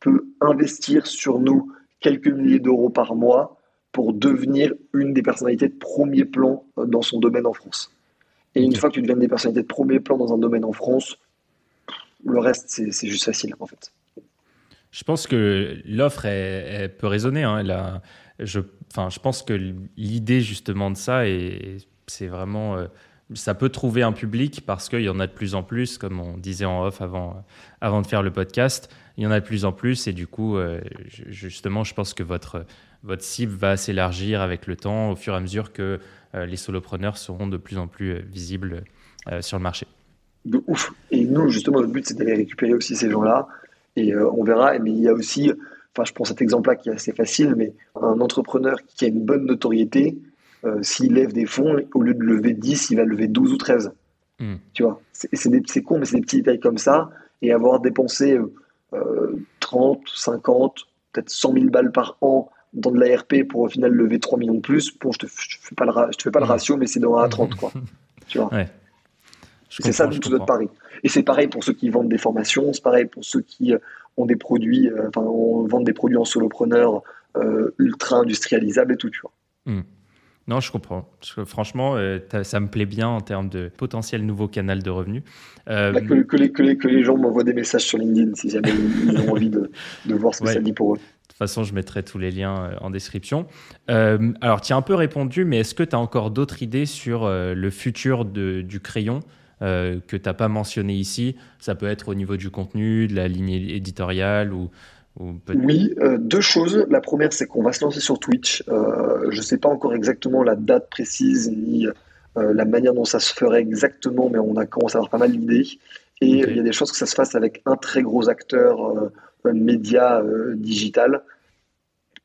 peut investir sur nous quelques milliers d'euros par mois pour devenir une des personnalités de premier plan dans son domaine en France. Et une fois que tu deviens des personnalités de premier plan dans un domaine en France, le reste, c'est juste facile en fait. Je pense que l'offre peut résonner. Hein. je, pense que l'idée justement de ça, c'est vraiment, euh, ça peut trouver un public parce qu'il y en a de plus en plus, comme on disait en off avant, de faire le podcast. Il y en a de plus en plus et du coup, euh, justement, je pense que votre, votre cible va s'élargir avec le temps au fur et à mesure que euh, les solopreneurs seront de plus en plus visibles sur le marché. De ouf. Et nous, justement, notre but, c'est d'aller récupérer aussi ces gens-là et euh, on verra. Mais il y a aussi, enfin, je prends cet exemple-là qui est assez facile, mais un entrepreneur qui a une bonne notoriété, euh, s'il lève des fonds, au lieu de lever 10, il va lever 12 ou 13. Hmm. Tu vois, c'est con, mais c'est des petits détails comme ça. Et avoir dépensé 30, 50, peut-être 100 000 balles par an dans de l'ARP pour au final lever 3 millions de plus, bon, je te, fais pas le, je te fais pas le ratio, mais c'est dans 1 à 30, quoi. tu vois. C'est ça tout notre pari. Et c'est pareil pour ceux qui vendent des formations, c'est pareil pour ceux qui euh, ont des produits, euh, enfin, on vend des produits en solopreneur euh, ultra industrialisables et tout, tu vois. Hmm. Non, je comprends. franchement, ça me plaît bien en termes de potentiel nouveau canal de revenus. Bah, que, les, que, les, gens m'envoient des messages sur LinkedIn si jamais ils ont envie de, de voir ce que ça dit pour eux. De toute façon, je mettrai tous les liens en description. alors, tu as un peu répondu, mais est-ce que tu as encore d'autres idées sur le futur de, du crayon? Euh, que tu n'as pas mentionné ici. Ça peut être au niveau du contenu, de la ligne éditoriale ou Oui, deux choses. La première, c'est qu'on va se lancer sur Twitch. je ne sais pas encore exactement la date précise ni la manière dont ça se ferait exactement, mais on a commencé à avoir pas mal d'idées. Et il y a des chances que ça se fasse avec un très gros acteur média digital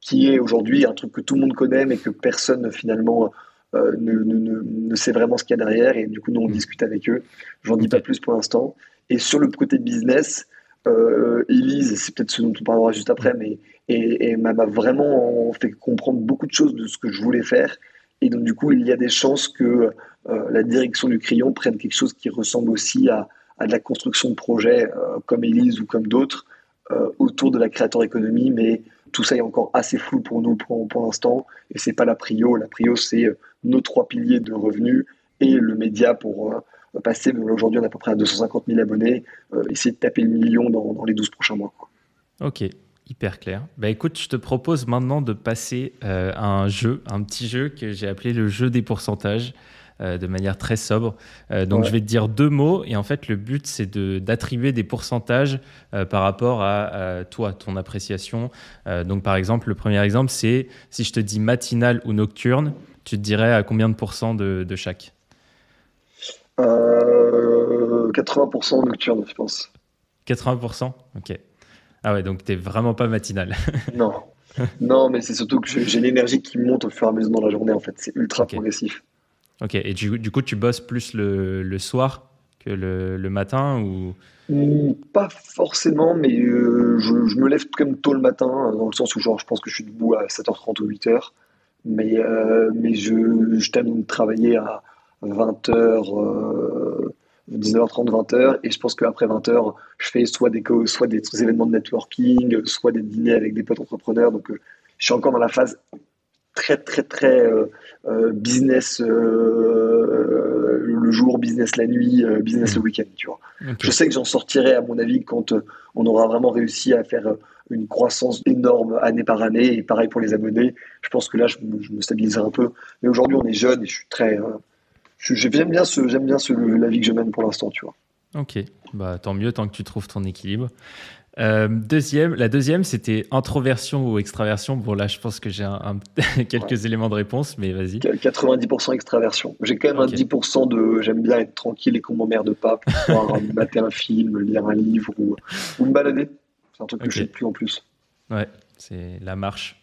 qui est aujourd'hui un truc que tout le monde connaît, mais que personne finalement euh, ne, ne, ne, sait vraiment ce qu'il y a derrière. Et du coup, nous, on mm. discute avec eux. J'en dis pas plus pour l'instant. Et sur le côté business, euh, Elise, c'est peut-être ce dont on parlera juste après, mais et, et m'a vraiment fait comprendre beaucoup de choses de ce que je voulais faire. Et donc, du coup, il y a des chances que euh, la direction du crayon prenne quelque chose qui ressemble aussi à, à de la construction de projets euh, comme Elise ou comme d'autres euh, autour de la créateur économie, mais tout ça est encore assez flou pour nous pour, l'instant, et c'est pas la prio. La prio, c'est euh, nos trois piliers de revenus et le média pour euh, passer. Aujourd'hui, on est à peu près à 250 000 abonnés, euh, essayer de taper le million dans, dans les 12 prochains mois. Ok, hyper clair. Bah écoute, je te propose maintenant de passer à un jeu, un petit jeu que j'ai appelé le jeu des pourcentages. Euh, de manière très sobre. Euh, donc je vais te dire deux mots et en fait le but c'est d'attribuer des pourcentages euh, par rapport à, toi, ton appréciation. donc par exemple le premier exemple c'est si je te dis matinal ou nocturne, tu te dirais à combien de pourcents de, de chaque? 80% nocturne je pense. 80% Ok. Ah ouais, donc t'es vraiment pas matinal. non. Non, mais c'est surtout que j'ai l'énergie qui monte au fur et à mesure dans la journée, en fait. C'est ultra progressif. Ok, et du, coup, tu bosses plus le, soir que le, matin ou? Pas forcément, mais euh, je, me lève quand même tôt le matin, dans le sens où genre, je pense que je suis debout à 7h30 ou 8h. Mais, euh, mais je, je, termine de travailler à 20h, 19h30, 20h, et je pense qu'après 20h, je fais soit des, soit des événements de networking, soit des dîners avec des potes entrepreneurs. Donc, euh, je suis encore dans la phase très très très euh, euh, business euh, le jour, business la nuit, business le hmm. week-end. Tu vois. Je sais que j'en sortirai à mon avis quand on aura vraiment réussi à faire une croissance énorme année par année et pareil pour les abonnés. Je pense que là je, me stabiliserai un peu. Mais aujourd'hui on est jeune et je suis très j'aime bien ce j'aime bien ce, la vie que je mène pour l'instant. Tu vois. Ok, bah tant mieux tant que tu trouves ton équilibre. Euh, deuxième, la deuxième, c'était introversion ou extraversion. Bon, là, je pense que j'ai quelques éléments de réponse, mais vas-y. 90% extraversion. J'ai quand même un 10% de j'aime bien être tranquille et qu'on m'emmerde pas pour pouvoir mater un film, lire un livre ou, ou me balader. C'est un truc que je plus en plus. Ouais, c'est la marche.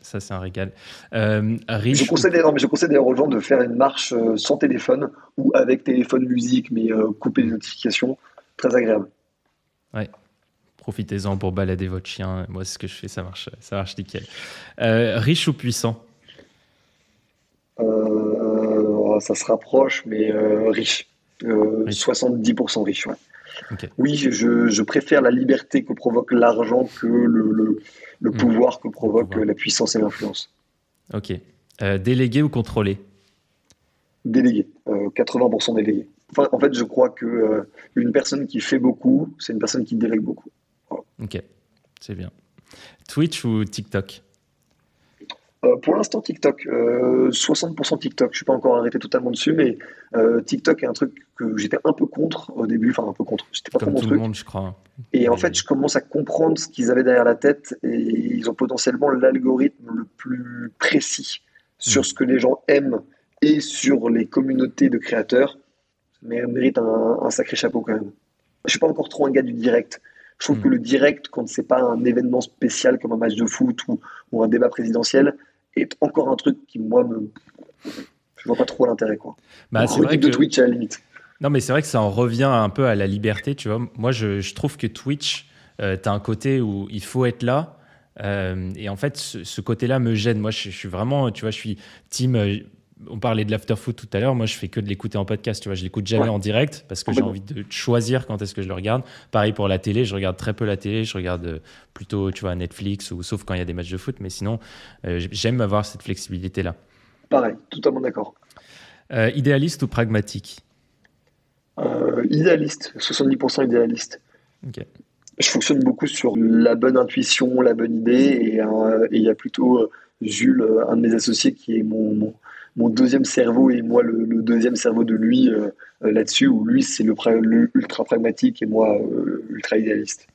ça, c'est un régal. Euh, riche je, conseille d'ailleurs, je conseille aux gens de faire une marche euh, sans téléphone ou avec téléphone musique, mais couper les notifications. Très agréable. Ouais, Profitez-en pour balader votre chien. Moi, c'est ce que je fais, ça marche, ça marche nickel. Euh, riche ou puissant? Euh, Ça se rapproche, mais euh, riche. 70% riche, Oui, je, préfère la liberté que provoque l'argent que le, le, hmm. pouvoir que provoque la puissance et l'influence. Ok. délégué ou contrôlé? Délégué. 80% délégué. Enfin, en fait, je crois que une personne qui fait beaucoup, c'est une personne qui délègue beaucoup. Ok, c'est bien. Twitch ou TikTok? Euh, pour l'instant, TikTok. 60% euh, TikTok. Je ne suis pas encore arrêté totalement dessus, mais euh, TikTok est un truc que j'étais un peu contre au début. Enfin, un peu contre. C'était pas Comme tout le monde, je crois. Et en fait, je commence à comprendre ce qu'ils avaient derrière la tête et ils ont potentiellement l'algorithme le plus précis sur hmm. ce que les gens aiment et sur les communautés de créateurs. Mais mérite un, un sacré chapeau quand même. Je suis pas encore trop un gars du direct. Je trouve que hmm. le direct, quand c'est pas un événement spécial comme un match de foot ou, un débat présidentiel, est encore un truc qui, moi, me. Je vois pas trop l'intérêt, quoi. Bah, c'est vrai de Twitch à la limite. Non, mais c'est vrai que ça en revient un peu à la liberté, tu vois. Moi, je, trouve que Twitch, euh, tu as un côté où il faut être là. Euh, et en fait, ce, côté-là me gêne. Moi, je, je, suis vraiment, tu vois, je suis team. Euh, on parlait de l'afterfoot tout à l'heure. Moi, je fais que de l'écouter en podcast. Tu vois, je l'écoute jamais en direct parce que j'ai envie de choisir quand est-ce que je le regarde. Pareil pour la télé. Je regarde très peu la télé. Je regarde euh, plutôt, tu vois, Netflix ou sauf quand il y a des matchs de foot. Mais sinon, euh, j'aime avoir cette flexibilité-là. Pareil, totalement d'accord. Euh, idéaliste ou pragmatique? Idéaliste, 70% idéaliste. Je fonctionne beaucoup sur la bonne intuition, la bonne idée. Et il y a plutôt Jules, un de mes associés, qui est mon mon deuxième cerveau et moi le, deuxième cerveau de lui euh, euh, là-dessus, où lui c'est le, ultra pragmatique et moi euh, ultra idéaliste.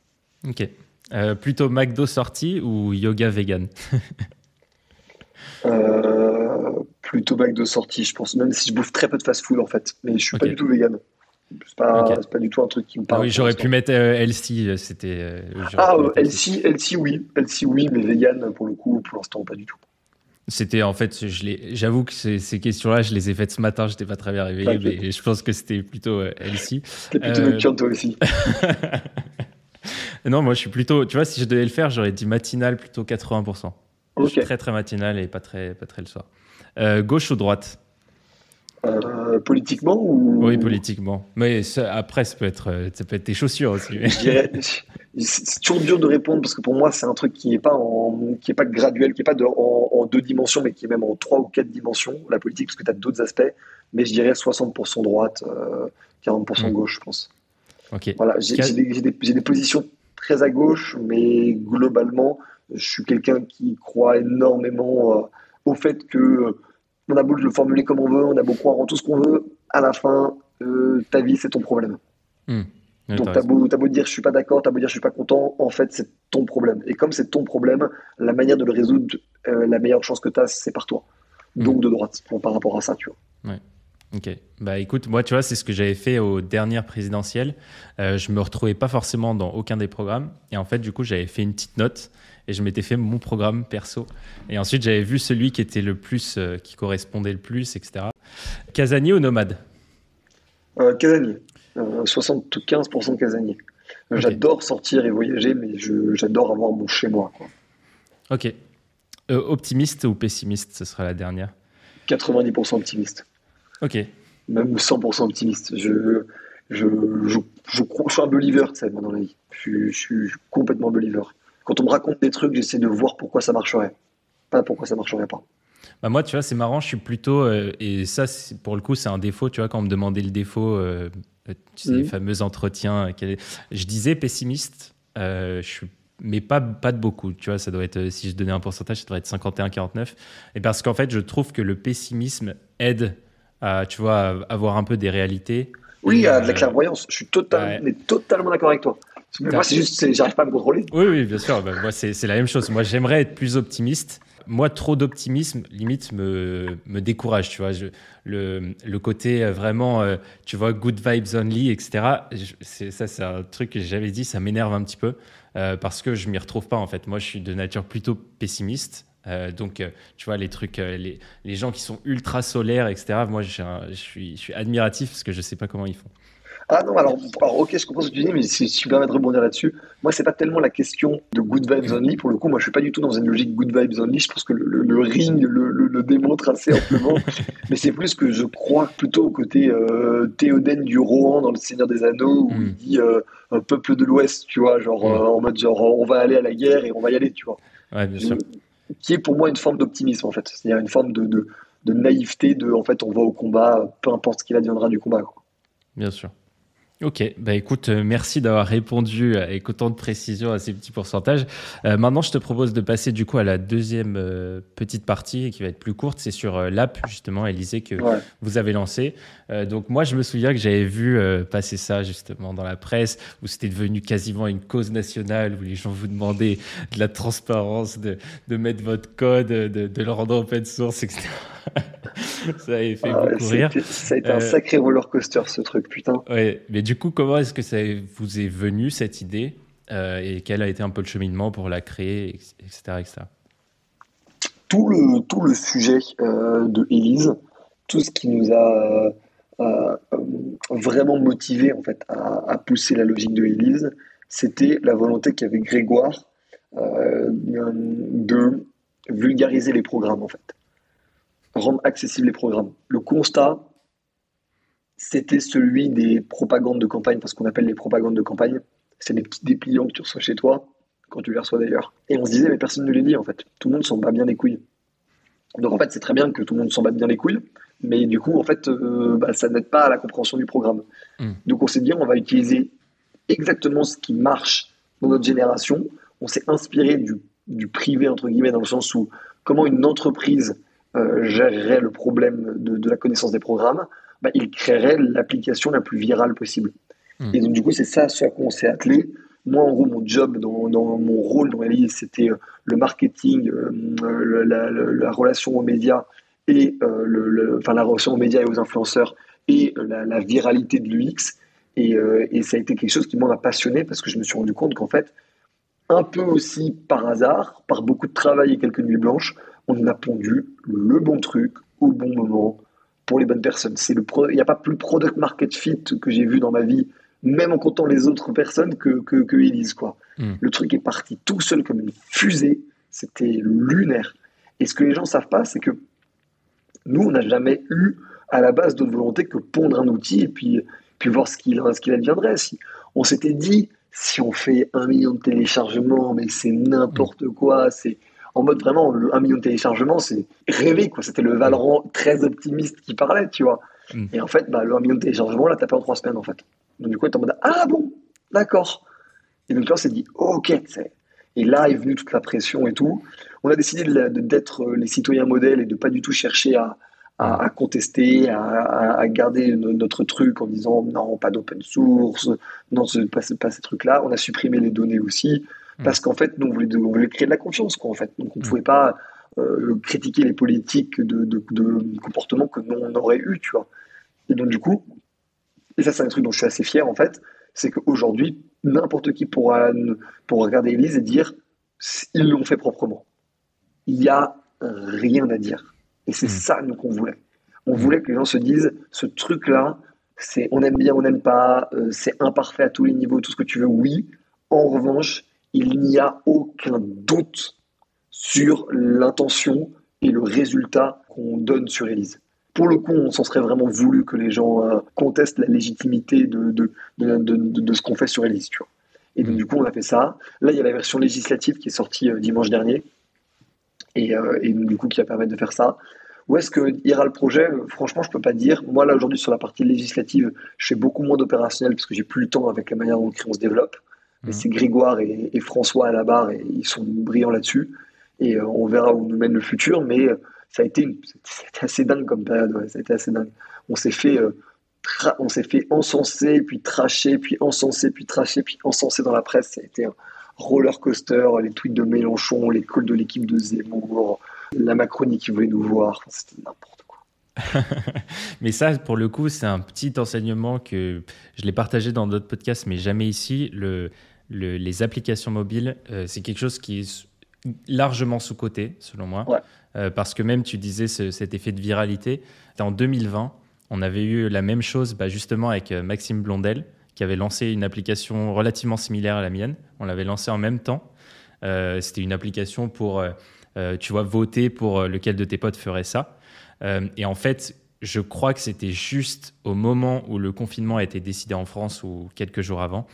Ok. Euh, plutôt McDo sorti ou yoga vegan? Plutôt McDo sorti, je pense. Même si je bouffe très peu de fast-food en fait, mais je suis pas du tout vegan. C'est pas, pas, du tout un truc qui me parle. Ah oui, j'aurais pu mettre Elsie, c'était. ah, Elsie, Elsie, oui, Elsie, oui, mais vegan pour le coup, pour l'instant, pas du tout. C'était en fait, j'avoue que ces, ces questions-là, je les ai faites ce matin, j'étais pas très bien réveillé, mais je pense que c'était plutôt Elsie. T'es plutôt euh... toi aussi. non, moi je suis plutôt, tu vois, si je devais le faire, j'aurais dit matinal plutôt 80%. Je suis très très matinal et pas très, pas très le soir. Euh, gauche ou droite? Euh, politiquement ou? Oui, politiquement. Mais après, ça peut être, euh, ça peut être tes chaussures aussi. C'est toujours dur de répondre parce que pour moi, c'est un truc qui n'est pas en, qui est pas graduel, qui n'est pas de, en, deux dimensions, mais qui est même en trois ou quatre dimensions. La politique, parce que tu as d'autres aspects. Mais je dirais 60% droite, 40% hmm. gauche, je pense. Ok. Voilà, j'ai des, des, positions très à gauche, mais globalement, je suis quelqu'un qui croit énormément au fait que on a beau le formuler comme on veut, on a beau croire en tout ce qu'on veut, à la fin, euh, ta vie, c'est ton problème. Donc, t'as beau, as beau dire je suis pas d'accord, t'as beau dire je suis pas content, en fait, c'est ton problème. Et comme c'est ton problème, la manière de le résoudre, euh, la meilleure chance que tu as, c'est par toi. Hmm. Donc de droite, par rapport à ça, tu vois. Ouais. Ok. Bah écoute, moi, tu vois, c'est ce que j'avais fait aux dernières présidentielles. Euh, je me retrouvais pas forcément dans aucun des programmes. Et en fait, du coup, j'avais fait une petite note et je m'étais fait mon programme perso. Et ensuite, j'avais vu celui qui était le plus, euh, qui correspondait le plus, etc. Casanier ou nomade? Euh, Casanier. 75% euh, casanier. J'adore sortir et voyager, mais j'adore avoir mon chez moi. Quoi. Ok. optimiste ou pessimiste, ce sera la dernière 90% optimiste. Ok. Même 100% optimiste. Je, je, je, je, suis un believer, tu sais, dans la vie. Je, je suis complètement believer quand on me raconte des trucs, j'essaie de voir pourquoi ça marcherait, pas pourquoi ça marcherait pas. Bah moi, tu vois, c'est marrant, je suis plutôt, euh, et ça, pour le coup, c'est un défaut, tu vois, quand on me demandait le défaut, euh, tu sais, les mhm. fameux entretiens, je disais pessimiste, euh, je suis mais pas, pas de beaucoup. Tu vois, ça doit être, si je donnais un pourcentage, ça devrait être 51-49. Et parce qu'en fait, je trouve que le pessimisme aide à, tu vois, avoir un peu des réalités. Oui, à de la clairvoyance. Je suis totalement, totalement d'accord avec toi. Moi, c'est juste, j'arrive pas à me contrôler. Oui, oui, bien sûr. Bah, moi, c'est la même chose. Moi, j'aimerais être plus optimiste. Moi, trop d'optimisme, limite, me, me décourage, tu vois. Le, le côté euh, vraiment, euh, tu vois, good vibes only, etc. ça, c'est un truc que j'avais dit, ça m'énerve un petit peu euh, parce que je m'y retrouve pas, en fait. Moi, je suis de nature plutôt pessimiste. Donc, tu vois, les trucs, les, les, gens qui sont ultra solaires, etc. Moi, je suis, je suis admiratif parce que je sais pas comment ils font. Ah non, alors, ok, je comprends ce que tu dis, mais si, tu permets de rebondir là-dessus, moi, c'est pas tellement la question de good vibes only. Pour le coup, moi, je suis pas du tout dans une logique good vibes only. Je pense que le, ring le, démontre assez amplement. mais c'est plus que je crois plutôt au côté euh, Théoden du Rohan dans Le Seigneur des Anneaux, où mm. il dit euh, un peuple de l'Ouest, tu vois, genre mm. euh, en mode genre on va aller à la guerre et on va y aller, tu vois. Ouais, bien sûr. Qui est pour moi une forme d'optimisme, en fait. C'est-à-dire une forme de, de, naïveté de en fait, on va au combat, peu importe ce qu'il adviendra du combat. Bien sûr. Ok, bah écoute, euh, merci d'avoir répondu avec autant de précision à ces petits pourcentages. Euh, maintenant, je te propose de passer du coup à la deuxième euh, petite partie qui va être plus courte. C'est sur l'app justement, Élisée, que vous avez lancé. donc moi, je me souviens que j'avais vu passer ça justement dans la presse, où c'était devenu quasiment une cause nationale, où les gens vous demandaient de la transparence, de, de mettre votre code, de, de le rendre open source, etc. ça a fait ah beaucoup rire. Ça a été un sacré roller coaster ce truc, putain. Ouais, mais du coup, comment est-ce que ça vous est venu cette idée euh, et quel a été un peu le cheminement pour la créer, etc. etc. Tout, le, tout le sujet euh, de Elise, tout ce qui nous a euh, vraiment motivé en fait, à, pousser la logique de Elise, c'était la volonté qu'avait Grégoire de vulgariser les programmes en fait rendre accessibles les programmes. Le constat, c'était celui des propagandes de campagne, parce qu'on appelle les propagandes de campagne. C'est des petits dépliants que tu reçois chez toi, quand tu les reçois d'ailleurs. Et on se disait, mais personne ne les lit en fait. Tout le monde s'en bat bien les couilles. Donc en fait, c'est très bien que tout le monde s'en batte bien les couilles, mais du coup, en fait, euh, bah, ça n'aide pas à la compréhension du programme. Hmm. Donc on s'est dit, on va utiliser exactement ce qui marche dans notre génération. On s'est inspiré du, du privé, entre guillemets, dans le sens où comment une entreprise euh, gérerait le problème de, la connaissance des programmes, bah, il créerait l'application la plus virale possible. Hmm. Et donc, du coup, c'est ça ce à quoi on s'est attelé. moi, en gros, mon job, dans, mon rôle dans Elise, c'était le marketing, la, relation aux médias et le, enfin, la relation aux médias et aux influenceurs et la, viralité de l'UX. Et, et, ça a été quelque chose qui m'a passionné parce que je me suis rendu compte qu'en fait, un peu aussi par hasard, par beaucoup de travail et quelques nuits blanches, on a pondu le bon truc au bon moment pour les bonnes personnes. C'est le il n'y a pas plus product market fit que j'ai vu dans ma vie, même en comptant les autres personnes que, que, que Elise. Quoi. Hmm. Le truc est parti tout seul comme une fusée. C'était lunaire. Et ce que les gens ne savent pas, c'est que nous, on n'a jamais eu à la base d'autre volonté que pondre un outil et puis, puis voir ce qu'il ce qu'il adviendrait. Si on s'était dit, si on fait un million de téléchargements, mais c'est n'importe quoi, c'est en mode vraiment, le 1 million de téléchargements, c'est rêvé, quoi. C'était le Valorant très optimiste qui parlait, tu vois. Mm. Et en fait, bah, le 1 million de téléchargements, là, t'as fait en 3 semaines, en fait. Donc, du coup, t'es en mode, ah bon, d'accord. Et donc, là, on s'est dit, ok, et là est venue toute la pression et tout. On a décidé d'être les citoyens modèles et de pas du tout chercher à, à, contester, à, à, garder notre truc en disant non, pas d'open source, non, pas, pas ces trucs-là. On a supprimé les données aussi. Mm. parce qu'en fait, nous, on voulait, créer de la confiance, quoi, en fait. Donc, on ne mm. pouvait pas euh, critiquer les politiques de, de, comportement que nous, on aurait eu, tu vois. Et donc, du coup, et ça, c'est un truc dont je suis assez fier, en fait, c'est qu'aujourd'hui, n'importe qui pourra, pourra regarder Elise et dire ils l'ont fait proprement. Il n'y a rien à dire. Et c'est mm. ça, nous, qu'on voulait. On voulait que les gens se disent ce truc-là, c'est on aime bien, on n'aime pas, euh, c'est imparfait à tous les niveaux, tout ce que tu veux, oui. En revanche, il n'y a aucun doute sur l'intention et le résultat qu'on donne sur Elise. Pour le coup, on s'en serait vraiment voulu que les gens euh, contestent la légitimité de, de, de, ce qu'on fait sur Elise. Et donc, du coup, on a fait ça. Là, il y a la version législative qui est sortie euh, dimanche dernier. Et, euh, et, du coup, qui va permettre de faire ça. Où est-ce que ira le projet? Franchement, je ne peux pas dire. Moi, là, aujourd'hui, sur la partie législative, je fais beaucoup moins d'opérationnel parce que j'ai plus le temps avec la manière dont on se développe. Mhm. C'est Grégoire et, François à la barre et ils sont brillants là-dessus. Et euh, on verra où nous mène le futur, mais euh, ça a été, assez dingue comme période. ça a été assez dingue. On s'est fait, euh, on s'est fait encenser, puis tracher, puis encenser, puis tracher, puis encenser dans la presse. Ça a été un roller coaster. Les tweets de Mélenchon, les calls de l'équipe de Zemmour, la Macronie qui voulait nous voir. C'était n'importe quoi. mais ça, pour le coup, c'est un petit enseignement que je l'ai partagé dans d'autres podcasts, mais jamais ici. Le, les applications mobiles, euh, c'est quelque chose qui est largement sous-coté, selon moi. Euh, parce que même, tu disais cet effet de viralité. En 2020, on avait eu la même chose bah, justement avec euh, Maxime Blondel, qui avait lancé une application relativement similaire à la mienne. On l'avait lancée en même temps. C'était une application pour, tu vois, voter pour lequel de tes potes ferait ça. et en fait, je crois que c'était juste au moment où le confinement a été décidé en France ou quelques jours avant.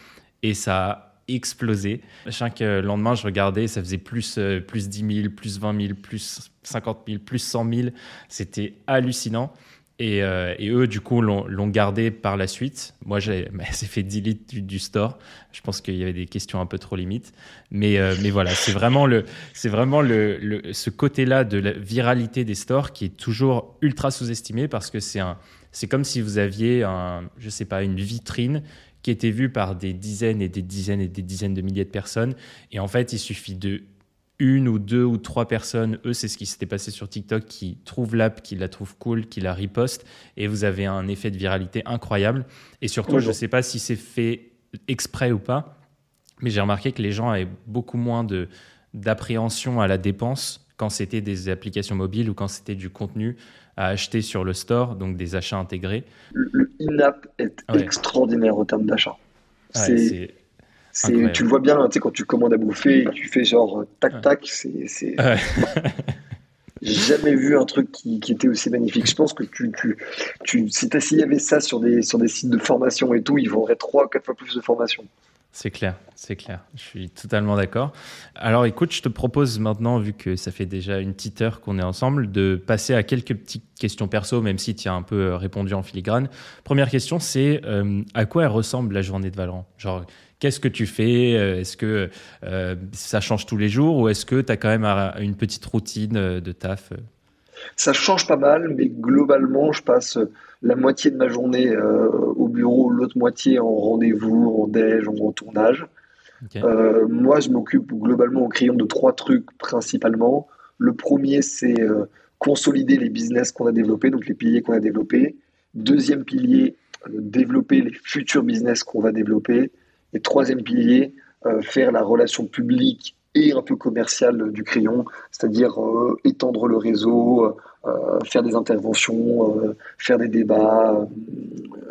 Et ça a explosé. Chaque euh, lendemain, je regardais, ça faisait plus, euh, plus 10 000, plus 20 000, plus 50 000, plus 100 000. C'était hallucinant. Et, euh, et, eux, du coup, l'ont gardé par la suite. Moi, j'ai fait delete du, du store. Je pense qu'il y avait des questions un peu trop limites. Mais, mais voilà, c'est vraiment, le, vraiment le ce côté-là de la viralité des stores qui est toujours ultra sous-estimé parce que c'est comme si vous aviez, un, je sais pas, une vitrine qui était vu par des dizaines et des dizaines et des dizaines de milliers de personnes. Et en fait, il suffit de une ou deux ou trois personnes, eux, c'est ce qui s'était passé sur TikTok, qui trouvent l'app, qui la trouvent cool, qui la riposte, et vous avez un effet de viralité incroyable. Et surtout, je ne sais pas si c'est fait exprès ou pas, mais j'ai remarqué que les gens avaient beaucoup moins de d'appréhension à la dépense quand c'était des applications mobiles ou quand c'était du contenu à acheter sur le store, donc des achats intégrés. Le in-app est extraordinaire au terme d'achat. c'est tu le vois bien, tu sais, quand tu commandes à bouffer, et tu fais genre tac tac, c'est. J'ai jamais vu un truc qui, qui, était aussi magnifique. Je pense que tu, tu, tu si s'il y avait ça sur des, sur des sites de formation et tout, ils vendraient 3 4 fois plus de formation. C'est clair, c'est clair. Je suis totalement d'accord. Alors écoute, je te propose maintenant, vu que ça fait déjà une petite heure qu'on est ensemble, de passer à quelques petites questions perso, même si tu as un peu euh, répondu en filigrane. Première question, c'est euh, à quoi elle ressemble la journée de Valorant? Genre, qu'est-ce que tu fais? Euh, Est-ce que ça change tous les jours? Ou est-ce que tu as quand même une petite routine de taf Ça change pas mal, mais globalement, je passe la moitié de ma journée euh, au bureau, l'autre moitié en rendez-vous, en déj, en tournage. moi, je m'occupe globalement au crayon de trois trucs principalement. Le premier, c'est consolider les business qu'on a développés, donc les piliers qu'on a développés. Deuxième pilier, développer les futurs business qu'on va développer. Et troisième pilier, euh, faire la relation publique et un peu commerciale du crayon, c'est-à-dire euh, étendre le réseau, euh, faire des interventions, faire des débats,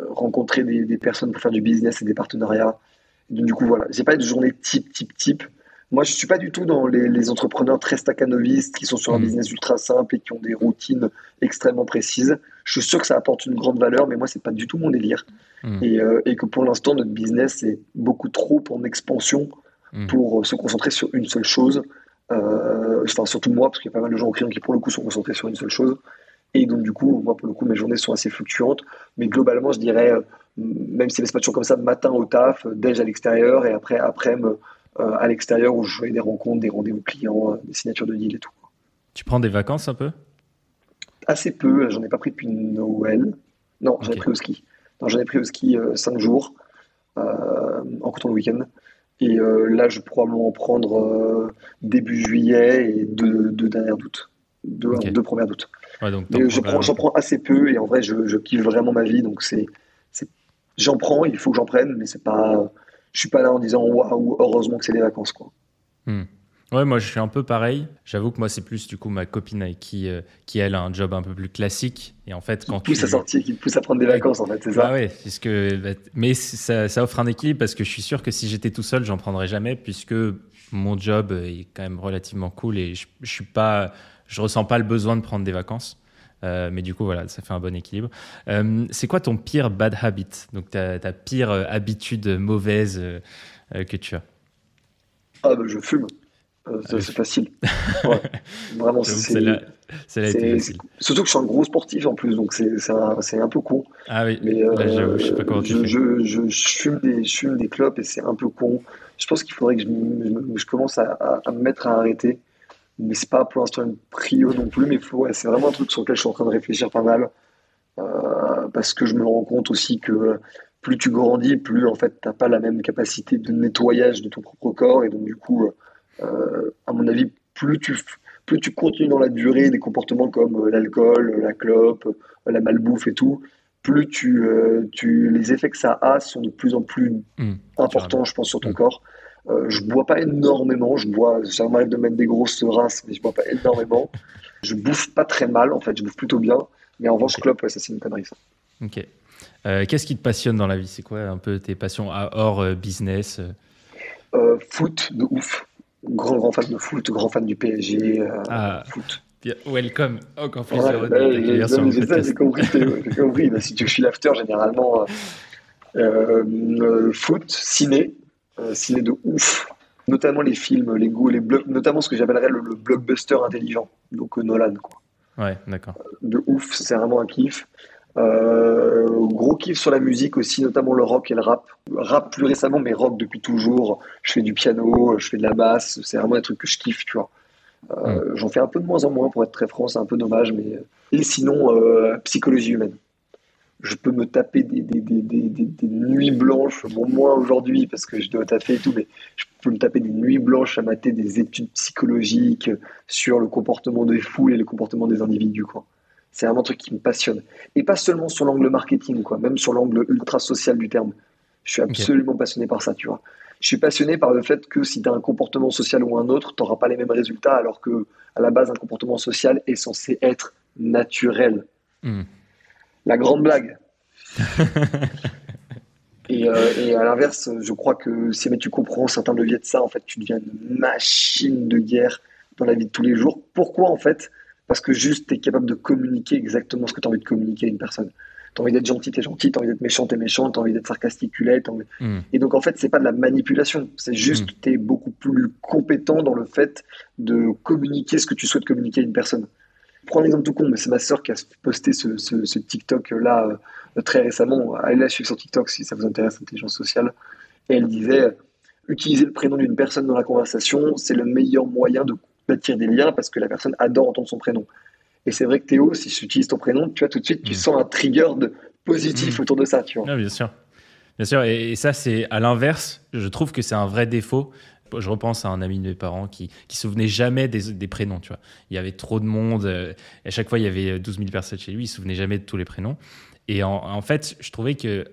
rencontrer des, personnes pour faire du business et des partenariats. du coup, voilà, j'ai pas de journée type, type, type. Moi, je suis pas du tout dans les, entrepreneurs très staccanovistes qui sont sur un mm. business ultra simple et qui ont des routines extrêmement précises. Je suis sûr que ça apporte une grande valeur, mais moi, c'est pas du tout mon délire. Mm. Euh, et, que pour l'instant, notre business est beaucoup trop en expansion mm. pour euh, se concentrer sur une seule chose. Euh, enfin, surtout moi, parce qu'il y a pas mal de gens au client qui, pour le coup, sont concentrés sur une seule chose. Et donc, du coup, moi, pour le coup, mes journées sont assez fluctuantes. Mais globalement, je dirais, même si c'est pas toujours comme ça, matin au taf, déj à l'extérieur, et après, après, me euh, à l'extérieur où je fais des rencontres, des rendez-vous clients, euh, des signatures de deal et tout. Tu prends des vacances un peu? Assez peu, j'en ai pas pris depuis Noël. Non, j'en ai pris au ski. J'en ai pris au ski 5 euh, jours en comptant le week-end. Et là, je vais probablement en prendre début juillet et deux, deux dernières d'août. Deux, deux, premières d'août. j'en prends, prends, assez peu et en vrai, je, je kiffe vraiment ma vie. Donc, c'est, j'en prends, il faut que j'en prenne, mais c'est pas je suis pas là en disant waouh, heureusement que c'est des vacances quoi. Hmm. Ouais, moi je suis un peu pareil. J'avoue que moi c'est plus du coup ma copine qui, euh, qui elle a un job un peu plus classique. Et en fait, quand qui pousse à sortir, qui pousse à prendre des vacances en fait, c'est ça. Ah ouais, puisque bah, mais ça, ça, offre un équilibre parce que je suis sûr que si j'étais tout seul, j'en prendrais jamais puisque mon job est quand même relativement cool et je, je suis pas, je ressens pas le besoin de prendre des vacances. Euh, mais du coup, voilà, ça fait un bon équilibre. Euh, c'est quoi ton pire bad habit? Donc, ta, ta pire habitude mauvaise que tu as? Ah, bah, je fume. C'est facile. Vraiment, c'est. Surtout que je suis un gros sportif en plus, donc c'est un, un, peu con. Ah oui, mais, je sais pas comment tu je, fais. Je, je, fume des, je fume des clopes et c'est un peu con. Je pense qu'il faudrait que je, commence à, à, me mettre à arrêter mais c'est pas pour l'instant une prio non plus, mais c'est vraiment un truc sur lequel je suis en train de réfléchir pas mal, euh, parce que je me rends compte aussi que plus tu grandis, plus en fait t'as pas la même capacité de nettoyage de ton propre corps, et donc du coup, euh, à mon avis, plus tu plus tu continues dans la durée des comportements comme euh, l'alcool, la clope, la malbouffe et tout, plus tu, tu les effets que ça a sont de plus en plus mmh, importants, je pense, sur ton mmh. corps. Euh, je bois pas énormément, je bois, ça m'arrive de mettre des grosses races, mais je bois pas énormément. je bouffe pas très mal, en fait, je bouffe plutôt bien. Mais en revanche, okay. clope, ça c'est une connerie ça. Ok. Euh, qu'est-ce qui te passionne dans la vie? C'est quoi un peu tes passions hors euh, business Foot, de ouf. Grand, grand fan de foot, grand fan du PSG. ah. Foot. Welcome, encore plus ouais, heureux de J'ai compris, j'ai compris. si tu suis l'after, généralement, foot, ciné, euh, ciné de ouf, notamment les films, les goûts, les notamment ce que j'appellerais le, blockbuster intelligent, donc euh, Nolan. Quoi. Ouais, d'accord. De ouf, c'est vraiment un kiff. Euh, gros kiff sur la musique aussi, notamment le rock et le rap. Rap plus récemment, mais rock depuis toujours. Je fais du piano, je fais de la basse. C'est vraiment un truc que je kiffe, tu vois. Mm. J'en fais un peu de moins en moins, pour être très franc, c'est un peu dommage. Mais... Et sinon, psychologie humaine je peux me taper des, des, des, des, nuits blanches, bon, moins aujourd'hui parce que je dois taffer et tout, mais je peux me taper des nuits blanches à mater des études psychologiques sur le comportement des foules et le comportement des individus. Quoi. C'est vraiment un truc qui me passionne. Et pas seulement sur l'angle marketing, quoi, même sur l'angle ultra social du terme. Je suis absolument passionné par ça, tu vois. Je suis passionné par le fait que si tu as un comportement social ou un autre, tu n'auras pas les mêmes résultats, alors que à la base, un comportement social est censé être naturel. Hmm la grande blague. Euh, et, à l'inverse, je crois que si tu comprends certains leviers de ça, en fait, tu deviens une machine de guerre dans la vie de tous les jours. Pourquoi en fait Parce que juste, tu es capable de communiquer exactement ce que tu as envie de communiquer à une personne. Tu as envie d'être gentil, tu es gentil, tu as envie d'être méchant, tu es méchant, tu as envie d'être sarcastique, tu l'es. Hmm. Et donc en fait, c'est pas de la manipulation, c'est juste que tu es beaucoup plus compétent dans le fait de communiquer ce que tu souhaites communiquer à une personne prends un exemple tout con, mais c'est ma sœur qui a posté ce, TikTok-là euh, très récemment. Allez la suivre sur TikTok si ça vous intéresse, l'intelligence sociale. Et elle disait utiliser le prénom d'une personne dans la conversation, c'est le meilleur moyen de bâtir des liens parce que la personne adore entendre son prénom. Et c'est vrai que Théo, si tu utilises ton prénom, tu vois tout de suite, tu mm. sens un trigger de positif mm. autour de ça, tu vois. Ah, bien sûr. Bien sûr, et, ça, c'est à l'inverse, je trouve que c'est un vrai défaut. Je repense à un ami de mes parents qui qui souvenait jamais des, prénoms, tu vois. Il y avait trop de monde, euh, à chaque fois il y avait 12 000 personnes chez lui, il se souvenait jamais de tous les prénoms. Et en, fait, je trouvais que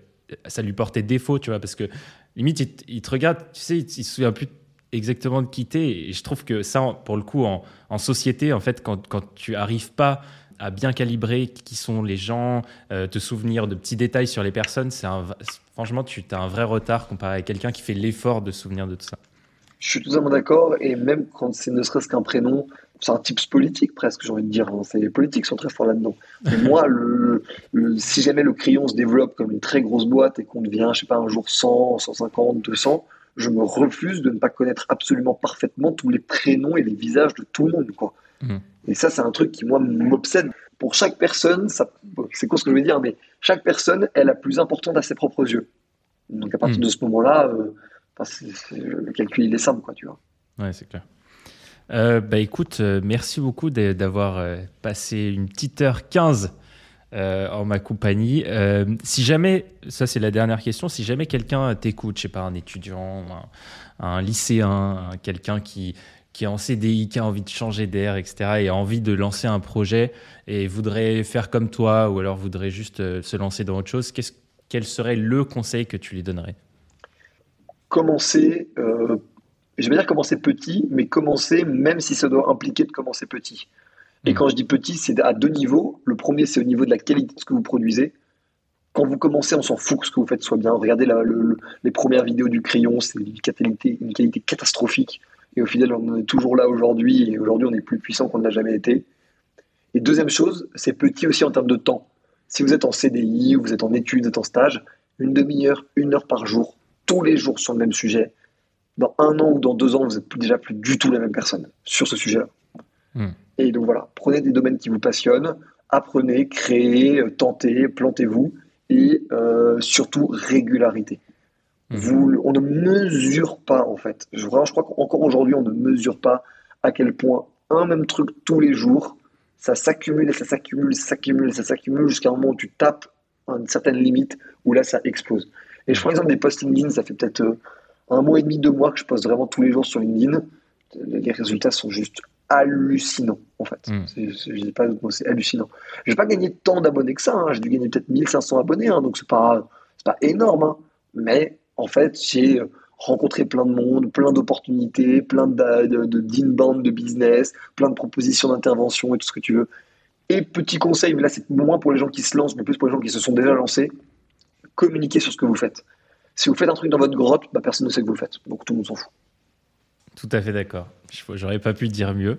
ça lui portait défaut, tu vois, parce que limite, il, te regarde, tu sais, il, il se souvient plus exactement de quitter. Et je trouve que ça, pour le coup, en, en société, en fait, quand, quand tu arrives pas à bien calibrer qui sont les gens, euh, te souvenir de petits détails sur les personnes, c'est un, franchement, tu as un vrai retard comparé à quelqu'un qui fait l'effort de se souvenir de tout ça. Je suis totalement d'accord, et même quand c'est ne serait-ce qu'un prénom, c'est un type politique presque, j'ai envie de dire. Les politiques sont très forts là-dedans. moi, le, si jamais le crayon se développe comme une très grosse boîte et qu'on devient, je sais pas, un jour 100, 150, 200, je me refuse de ne pas connaître absolument parfaitement tous les prénoms et les visages de tout le monde. Quoi. Mmh. Et ça, c'est un truc qui, moi, m'obsède. Pour chaque personne, c'est quoi ce que je veux dire, mais chaque personne est la plus importante à ses propres yeux. Donc à partir mmh. de ce moment-là, euh, le calcul, il est simple, quoi, tu vois. Ouais, c'est clair. Euh, bah écoute, euh, merci beaucoup d'avoir passé une petite heure 15 euh, en ma compagnie. Euh, si jamais, ça c'est la dernière question, si jamais quelqu'un t'écoute, je sais pas, un étudiant, un, lycéen, quelqu'un qui, qui est en CDI, qui a envie de changer d'air, etc., et a envie de lancer un projet et voudrait faire comme toi, ou alors voudrait juste euh, se lancer dans autre chose, quel serait le conseil que tu lui donnerais? Commencer, je vais dire commencer petit, mais commencer même si ça doit impliquer de commencer petit. Et mm. quand je dis petit, c'est à deux niveaux. Le premier, c'est au niveau de la qualité de ce que vous produisez. Quand vous commencez, on s'en fout que ce que vous faites soit bien. Regardez les premières vidéos du crayon, c'est une qualité, une qualité catastrophique. Et au final, on est toujours là aujourd'hui. Et aujourd'hui, on est plus puissant qu'on ne l'a jamais été. Et deuxième chose, c'est petit aussi en termes de temps. Si vous êtes en CDI, ou vous êtes en études, vous êtes en stage, une demi-heure, une heure par jour, tous les jours sur le même sujet. Dans un an ou dans deux ans, vous n'êtes déjà plus du tout la même personne sur ce sujet-là. Mm. Et donc voilà, prenez des domaines qui vous passionnent, apprenez, créez, euh, tentez, plantez-vous et euh, surtout régularité. Mhm. Vous, on ne mesure pas en fait. Je, je crois qu'encore aujourd'hui, on ne mesure pas à quel point un même truc tous les jours, ça s'accumule et ça s'accumule, ça s'accumule, ça s'accumule jusqu'à un moment où tu tapes une certaine limite où là ça explose. Et je prends l'exemple des posts LinkedIn, ça fait peut-être euh, un mois et demi, deux mois que je poste vraiment tous les jours sur LinkedIn. Les résultats sont juste hallucinant, en fait. Hmm. je dis pas c'est hallucinant. Je n'ai pas gagné tant d'abonnés que ça, hein. j'ai dû gagner peut-être 1500 abonnés, hein, donc c'est pas, pas énorme, hein. mais en fait, j'ai rencontré plein de monde, plein d'opportunités, plein de, de, d'inbound de business, plein de propositions d'intervention et tout ce que tu veux. Et petit conseil, mais là c'est moins pour les gens qui se lancent, mais plus pour les gens qui se sont déjà lancés, communiquez sur ce que vous faites. Si vous faites un truc dans votre grotte, bah, personne ne sait que vous le faites, donc tout le monde s'en fout. Tout à fait d'accord. J'aurais pas pu dire mieux.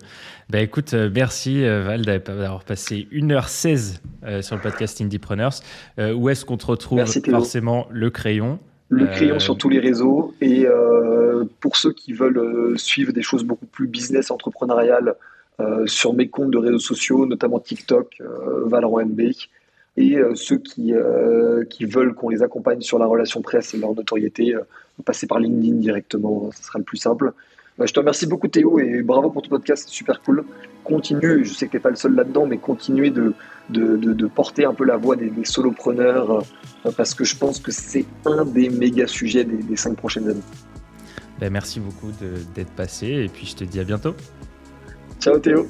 Bah écoute, euh, merci euh, Val d'avoir passé 1h16 euh, sur le podcast Indiepreneurs. où est-ce qu'on te retrouve forcément le crayon? Le crayon sur tous les réseaux. Et pour ceux qui veulent suivre des choses beaucoup plus business, entrepreneuriales, sur mes comptes de réseaux sociaux, notamment TikTok, Valorant MB. Et ceux qui, qui veulent qu'on les accompagne sur la relation presse et leur notoriété, passer par LinkedIn directement, ce sera le plus simple. Bah, je te remercie beaucoup Théo et bravo pour ton podcast, super cool. Continue, je sais que tu n'es pas le seul là-dedans, mais continuez de, de, porter un peu la voix des, solopreneurs euh, parce que je pense que c'est un des méga sujets des, cinq prochaines années. Ben, merci beaucoup d'être passé et puis je te dis à bientôt. Ciao Théo.